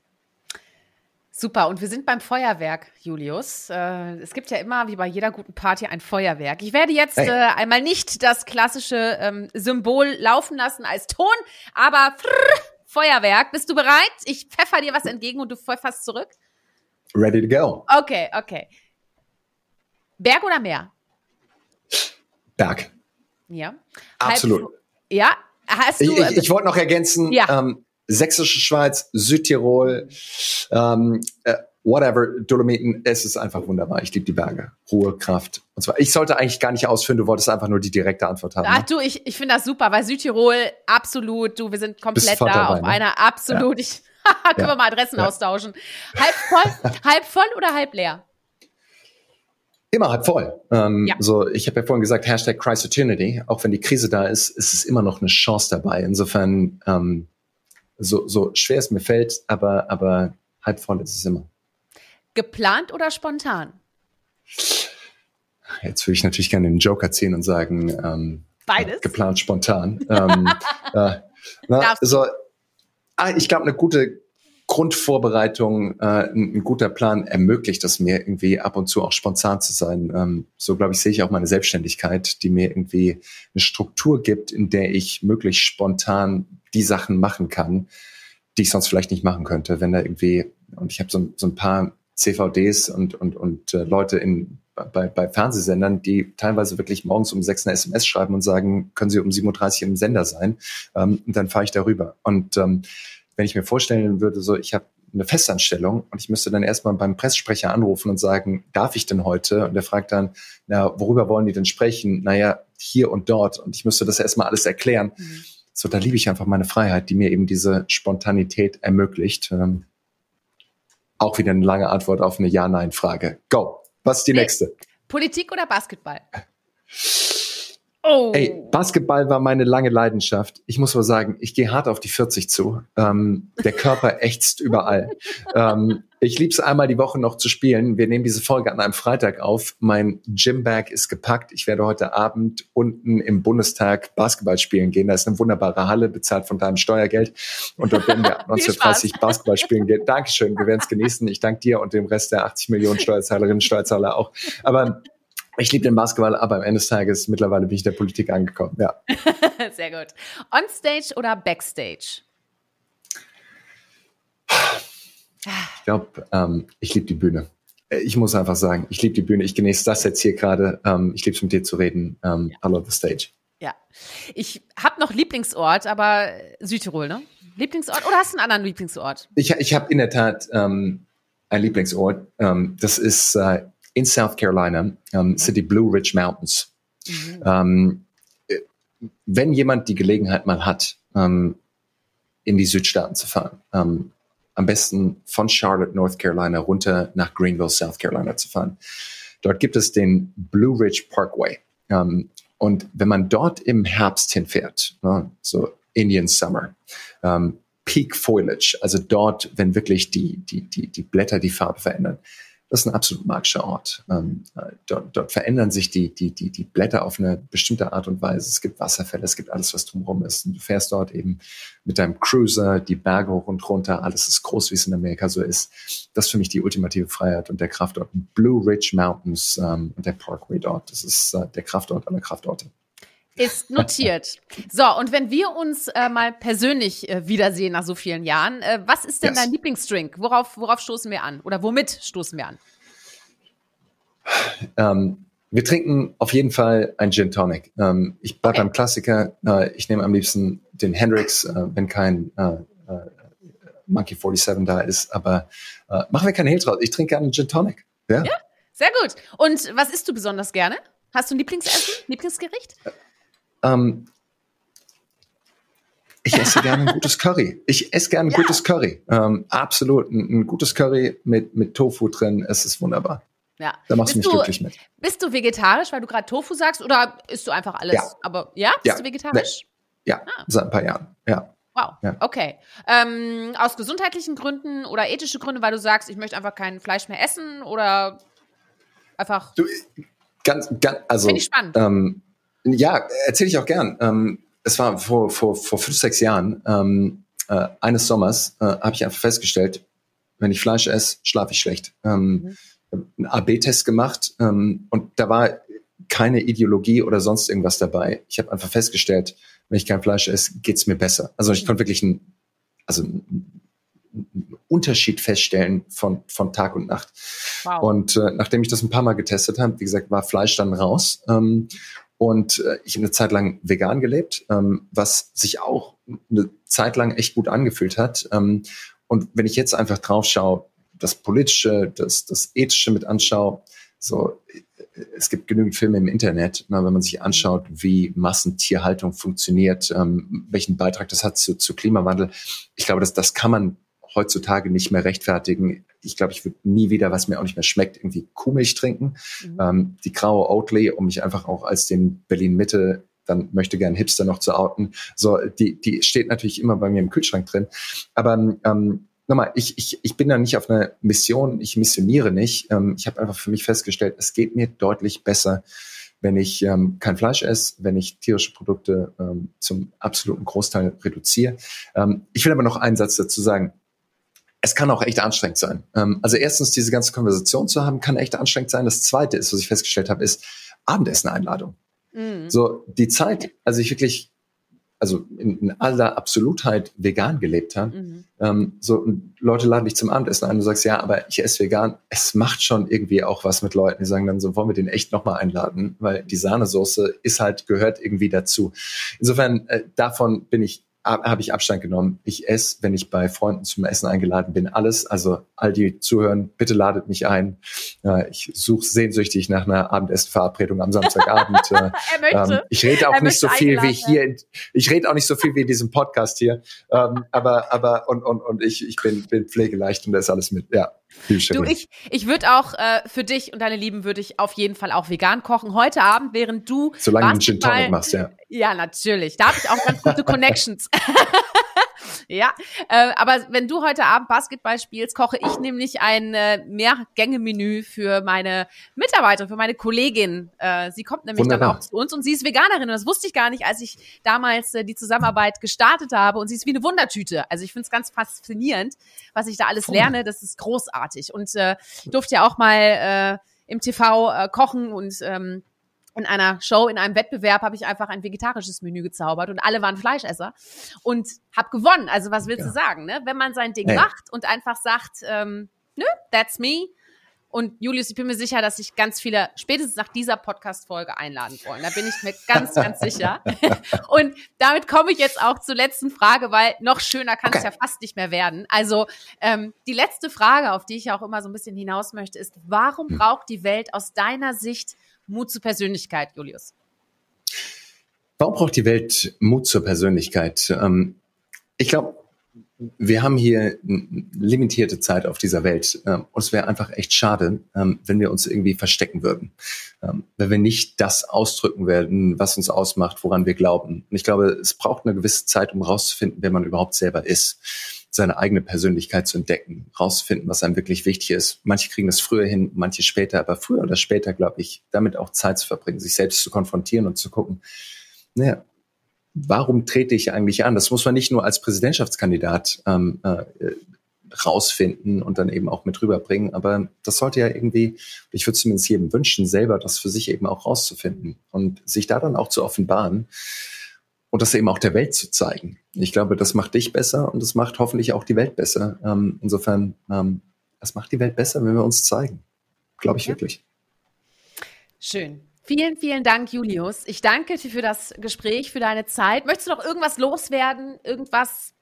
Super, und wir sind beim Feuerwerk, Julius. Äh, es gibt ja immer, wie bei jeder guten Party, ein Feuerwerk. Ich werde jetzt äh, einmal nicht das klassische ähm, Symbol laufen lassen als Ton, aber frrr, Feuerwerk. Bist du bereit? Ich pfeffer dir was entgegen und du pfefferst zurück. Ready to go. Okay, okay. Berg oder Meer? Berg. Ja. Absolut. Halb, ja, hast du. Ich, ich, ich wollte noch ergänzen, ja. ähm, Sächsische Schweiz, Südtirol, ähm, äh, whatever, Dolomiten, es ist einfach wunderbar. Ich liebe die Berge. Ruhe, Kraft und zwar. Ich sollte eigentlich gar nicht ausführen, du wolltest einfach nur die direkte Antwort haben. Ach ne? du, ich, ich finde das super, weil Südtirol absolut, du, wir sind komplett da dabei, auf ne? einer absolut, ja. ich, können ja. wir mal Adressen ja. austauschen. Halb voll, halb voll oder halb leer? Immer halb voll. Ähm, ja. So, ich habe ja vorhin gesagt, Hashtag Crisis Auch wenn die Krise da ist, ist es immer noch eine Chance dabei. Insofern, ähm, so, so schwer es mir fällt, aber, aber halb voll ist es immer. Geplant oder spontan? Jetzt würde ich natürlich gerne den Joker ziehen und sagen, ähm, Beides. Geplant, spontan. ähm, äh, na, also, Ah, ich glaube, eine gute Grundvorbereitung, äh, ein, ein, guter Plan ermöglicht es mir irgendwie ab und zu auch spontan zu sein. Ähm, so glaube ich sehe ich auch meine Selbstständigkeit, die mir irgendwie eine Struktur gibt, in der ich möglichst spontan die Sachen machen kann, die ich sonst vielleicht nicht machen könnte, wenn da irgendwie und ich habe so, so ein paar CVDs und und und äh, Leute in bei, bei Fernsehsendern, die teilweise wirklich morgens um sechs eine SMS schreiben und sagen, können Sie um 7.30 Uhr im Sender sein? Ähm, und dann fahre ich darüber. Und ähm, wenn ich mir vorstellen würde, so ich habe eine Festanstellung und ich müsste dann erstmal beim Presssprecher anrufen und sagen, darf ich denn heute? Und der fragt dann, na, worüber wollen die denn sprechen? Naja, hier und dort. Und ich müsste das erstmal alles erklären. Mhm. So, da liebe ich einfach meine Freiheit, die mir eben diese Spontanität ermöglicht. Ähm, auch wieder eine lange Antwort auf eine Ja-Nein-Frage. Go. Was ist die nächste? Politik oder Basketball? Oh. Ey, Basketball war meine lange Leidenschaft. Ich muss mal sagen, ich gehe hart auf die 40 zu. Ähm, der Körper ächzt überall. Ähm, ich lieb's einmal die Woche noch zu spielen. Wir nehmen diese Folge an einem Freitag auf. Mein Gymbag ist gepackt. Ich werde heute Abend unten im Bundestag Basketball spielen gehen. Da ist eine wunderbare Halle, bezahlt von deinem Steuergeld. Und dort werden wir 1930 Basketball spielen gehen. Dankeschön, wir werden es genießen. Ich danke dir und dem Rest der 80 Millionen Steuerzahlerinnen und Steuerzahler auch. Aber ich liebe den Basketball, aber am Ende des Tages mittlerweile bin ich der Politik angekommen. Ja. Sehr gut. Onstage oder Backstage? Ich glaube, ähm, ich liebe die Bühne. Äh, ich muss einfach sagen, ich liebe die Bühne. Ich genieße das jetzt hier gerade. Ähm, ich liebe es mit dir zu reden. Ähm, ja. I love the stage. Ja. Ich habe noch Lieblingsort, aber Südtirol, ne? Lieblingsort oder hast du einen anderen Lieblingsort? Ich, ich habe in der Tat ähm, einen Lieblingsort. Ähm, das ist äh, in South Carolina um, sind die Blue Ridge Mountains. Mhm. Um, wenn jemand die Gelegenheit mal hat, um, in die Südstaaten zu fahren, am besten von Charlotte, North Carolina runter nach Greenville, South Carolina zu fahren. Dort gibt es den Blue Ridge Parkway. und wenn man dort im Herbst hinfährt, ne, so Indian Summer, Peak Foliage, also dort, wenn wirklich die, die, die, die Blätter die Farbe verändern, das ist ein absolut magischer Ort. Ähm, dort, dort verändern sich die, die, die, die Blätter auf eine bestimmte Art und Weise. Es gibt Wasserfälle, es gibt alles, was drumherum ist. Und du fährst dort eben mit deinem Cruiser die Berge hoch und runter. Alles ist groß, wie es in Amerika so ist. Das ist für mich die ultimative Freiheit und der Kraftort. Blue Ridge Mountains ähm, und der Parkway dort. Das ist äh, der Kraftort aller Kraftorte. Ist notiert. So, und wenn wir uns äh, mal persönlich äh, wiedersehen nach so vielen Jahren, äh, was ist denn yes. dein Lieblingsdrink? Worauf, worauf stoßen wir an? Oder womit stoßen wir an? Ähm, wir trinken auf jeden Fall ein Gin Tonic. Ähm, ich bleibe okay. beim Klassiker. Äh, ich nehme am liebsten den Hendrix, äh, wenn kein äh, Monkey 47 da ist. Aber machen wir keinen Hehl draus. Ich trinke gerne einen Gin Tonic. Ja? ja, sehr gut. Und was isst du besonders gerne? Hast du ein Lieblingsessen, Lieblingsgericht? Ähm, ich esse gerne ein gutes Curry. Ich esse gerne ein ja. gutes Curry. Ähm, absolut. Ein, ein, gutes Curry mit, mit Tofu drin. Es ist wunderbar. Ja. Da machst bist du mich glücklich mit. Bist du vegetarisch, weil du gerade Tofu sagst, oder isst du einfach alles? Ja. Aber ja, bist ja. du vegetarisch? Ja, ah. seit ein paar Jahren. Ja. Wow, ja. okay. Ähm, aus gesundheitlichen Gründen oder ethische Gründe, weil du sagst, ich möchte einfach kein Fleisch mehr essen oder einfach. Du, ganz, ganz, also. Finde ich spannend. Ähm, ja, erzähle ich auch gern. Ähm, es war vor, vor, vor fünf, sechs Jahren, ähm, äh, eines Sommers, äh, habe ich einfach festgestellt, wenn ich Fleisch esse, schlafe ich schlecht. Ähm, mhm. Einen AB-Test gemacht ähm, und da war keine Ideologie oder sonst irgendwas dabei. Ich habe einfach festgestellt, wenn ich kein Fleisch esse, geht's mir besser. Also ich konnte wirklich einen, also einen Unterschied feststellen von, von Tag und Nacht. Wow. Und äh, nachdem ich das ein paar Mal getestet habe, wie gesagt, war Fleisch dann raus. Ähm, und äh, ich habe eine Zeit lang vegan gelebt, ähm, was sich auch eine Zeit lang echt gut angefühlt hat. Ähm, und wenn ich jetzt einfach drauf schaue, das Politische, das, das Ethische mit anschaue, so, es gibt genügend Filme im Internet, na, wenn man sich anschaut, wie Massentierhaltung funktioniert, ähm, welchen Beitrag das hat zu, zu Klimawandel. Ich glaube, dass das kann man heutzutage nicht mehr rechtfertigen. Ich glaube, ich würde nie wieder, was mir auch nicht mehr schmeckt, irgendwie Kuhmilch trinken. Mhm. Ähm, die graue Oatly, um mich einfach auch als den Berlin-Mitte dann möchte gern Hipster noch zu outen. So, die, die steht natürlich immer bei mir im Kühlschrank drin. Aber ähm, nochmal, ich, ich, ich bin da nicht auf einer Mission, ich missioniere nicht. Ähm, ich habe einfach für mich festgestellt, es geht mir deutlich besser, wenn ich ähm, kein Fleisch esse, wenn ich tierische Produkte ähm, zum absoluten Großteil reduziere. Ähm, ich will aber noch einen Satz dazu sagen. Es kann auch echt anstrengend sein. Ähm, also erstens, diese ganze Konversation zu haben, kann echt anstrengend sein. Das Zweite ist, was ich festgestellt habe, ist Abendessen-Einladung. Mhm. So die Zeit, also ich wirklich also in, in aller Absolutheit vegan gelebt habe. Mhm. Ähm, so Leute laden dich zum Abendessen ein und du sagst, ja, aber ich esse vegan. Es macht schon irgendwie auch was mit Leuten, die sagen dann so, wollen wir den echt nochmal einladen, weil die Sahnesoße ist halt, gehört irgendwie dazu. Insofern, äh, davon bin ich habe ich Abstand genommen. Ich esse, wenn ich bei Freunden zum Essen eingeladen bin, alles. Also all die zuhören, bitte ladet mich ein. Ich suche sehnsüchtig nach einer Abendessenverabredung am Samstagabend. er möchte. Ähm, ich rede auch nicht so viel wie hier. In, ich rede auch nicht so viel wie in diesem Podcast hier. Ähm, aber aber und und und ich ich bin bin pflegeleicht und da ist alles mit. Ja. Du, ich, ich würde auch äh, für dich und deine Lieben würde ich auf jeden Fall auch vegan kochen. Heute Abend, während du Solange du einen Gin Tonic machst, ja. Ja, natürlich. Da habe ich auch ganz gute Connections. ja, äh, aber wenn du heute Abend Basketball spielst, koche ich nämlich ein äh, Mehrgänge-Menü für meine Mitarbeiter, für meine Kollegin. Äh, sie kommt nämlich Wunderbar. dann auch zu uns und sie ist Veganerin. Und das wusste ich gar nicht, als ich damals äh, die Zusammenarbeit gestartet habe. Und sie ist wie eine Wundertüte. Also ich finde es ganz faszinierend, was ich da alles lerne. Das ist großartig. Und äh, durfte ja auch mal äh, im TV äh, kochen und ähm, in einer Show, in einem Wettbewerb habe ich einfach ein vegetarisches Menü gezaubert und alle waren Fleischesser und habe gewonnen. Also was willst ja. du sagen, ne? Wenn man sein Ding hey. macht und einfach sagt, ähm, nö, that's me. Und Julius, ich bin mir sicher, dass sich ganz viele spätestens nach dieser Podcast-Folge einladen wollen. Da bin ich mir ganz, ganz sicher. und damit komme ich jetzt auch zur letzten Frage, weil noch schöner kann okay. es ja fast nicht mehr werden. Also ähm, die letzte Frage, auf die ich auch immer so ein bisschen hinaus möchte, ist, warum hm. braucht die Welt aus deiner Sicht Mut zur Persönlichkeit, Julius? Warum braucht die Welt Mut zur Persönlichkeit? Ähm, ich glaube, wir haben hier eine limitierte Zeit auf dieser Welt ähm, und es wäre einfach echt schade, ähm, wenn wir uns irgendwie verstecken würden, wenn wir nicht das ausdrücken werden, was uns ausmacht, woran wir glauben. Und ich glaube, es braucht eine gewisse Zeit, um rauszufinden, wer man überhaupt selber ist seine eigene Persönlichkeit zu entdecken, rausfinden, was einem wirklich wichtig ist. Manche kriegen das früher hin, manche später, aber früher oder später, glaube ich, damit auch Zeit zu verbringen, sich selbst zu konfrontieren und zu gucken, naja, warum trete ich eigentlich an? Das muss man nicht nur als Präsidentschaftskandidat ähm, äh, rausfinden und dann eben auch mit rüberbringen, aber das sollte ja irgendwie, ich würde zumindest jedem wünschen, selber das für sich eben auch rauszufinden und sich da dann auch zu offenbaren und das eben auch der Welt zu zeigen. Ich glaube, das macht dich besser und das macht hoffentlich auch die Welt besser. Ähm, insofern, ähm, das macht die Welt besser, wenn wir uns zeigen. Glaube ich ja. wirklich. Schön. Vielen, vielen Dank, Julius. Ich danke dir für das Gespräch, für deine Zeit. Möchtest du noch irgendwas loswerden? Irgendwas?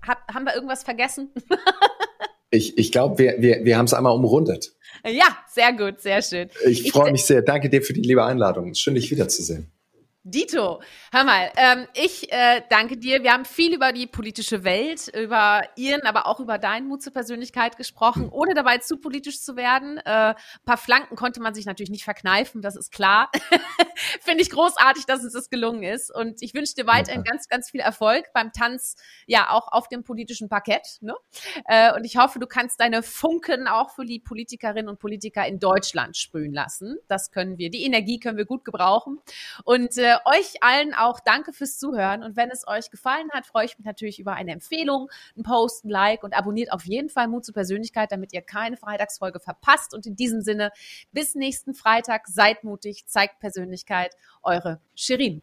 Hab, haben wir irgendwas vergessen? ich ich glaube, wir, wir, wir haben es einmal umrundet. Ja, sehr gut, sehr schön. Ich, ich freue mich sehr. Danke dir für die liebe Einladung. Schön, dich wiederzusehen. Dito, hör mal, ähm, ich äh, danke dir. Wir haben viel über die politische Welt, über ihren, aber auch über deinen Mut zur Persönlichkeit gesprochen, hm. ohne dabei zu politisch zu werden. Äh, paar Flanken konnte man sich natürlich nicht verkneifen, das ist klar. Finde ich großartig, dass uns das gelungen ist. Und ich wünsche dir weiterhin ganz, ganz viel Erfolg beim Tanz, ja, auch auf dem politischen Parkett. Ne? Äh, und ich hoffe, du kannst deine Funken auch für die Politikerinnen und Politiker in Deutschland sprühen lassen. Das können wir, die Energie können wir gut gebrauchen. Und äh, euch allen auch danke fürs Zuhören. Und wenn es euch gefallen hat, freue ich mich natürlich über eine Empfehlung, ein Post, ein Like und abonniert auf jeden Fall Mut zur Persönlichkeit, damit ihr keine Freitagsfolge verpasst. Und in diesem Sinne, bis nächsten Freitag. Seid mutig, zeigt Persönlichkeit. Eure Shirin.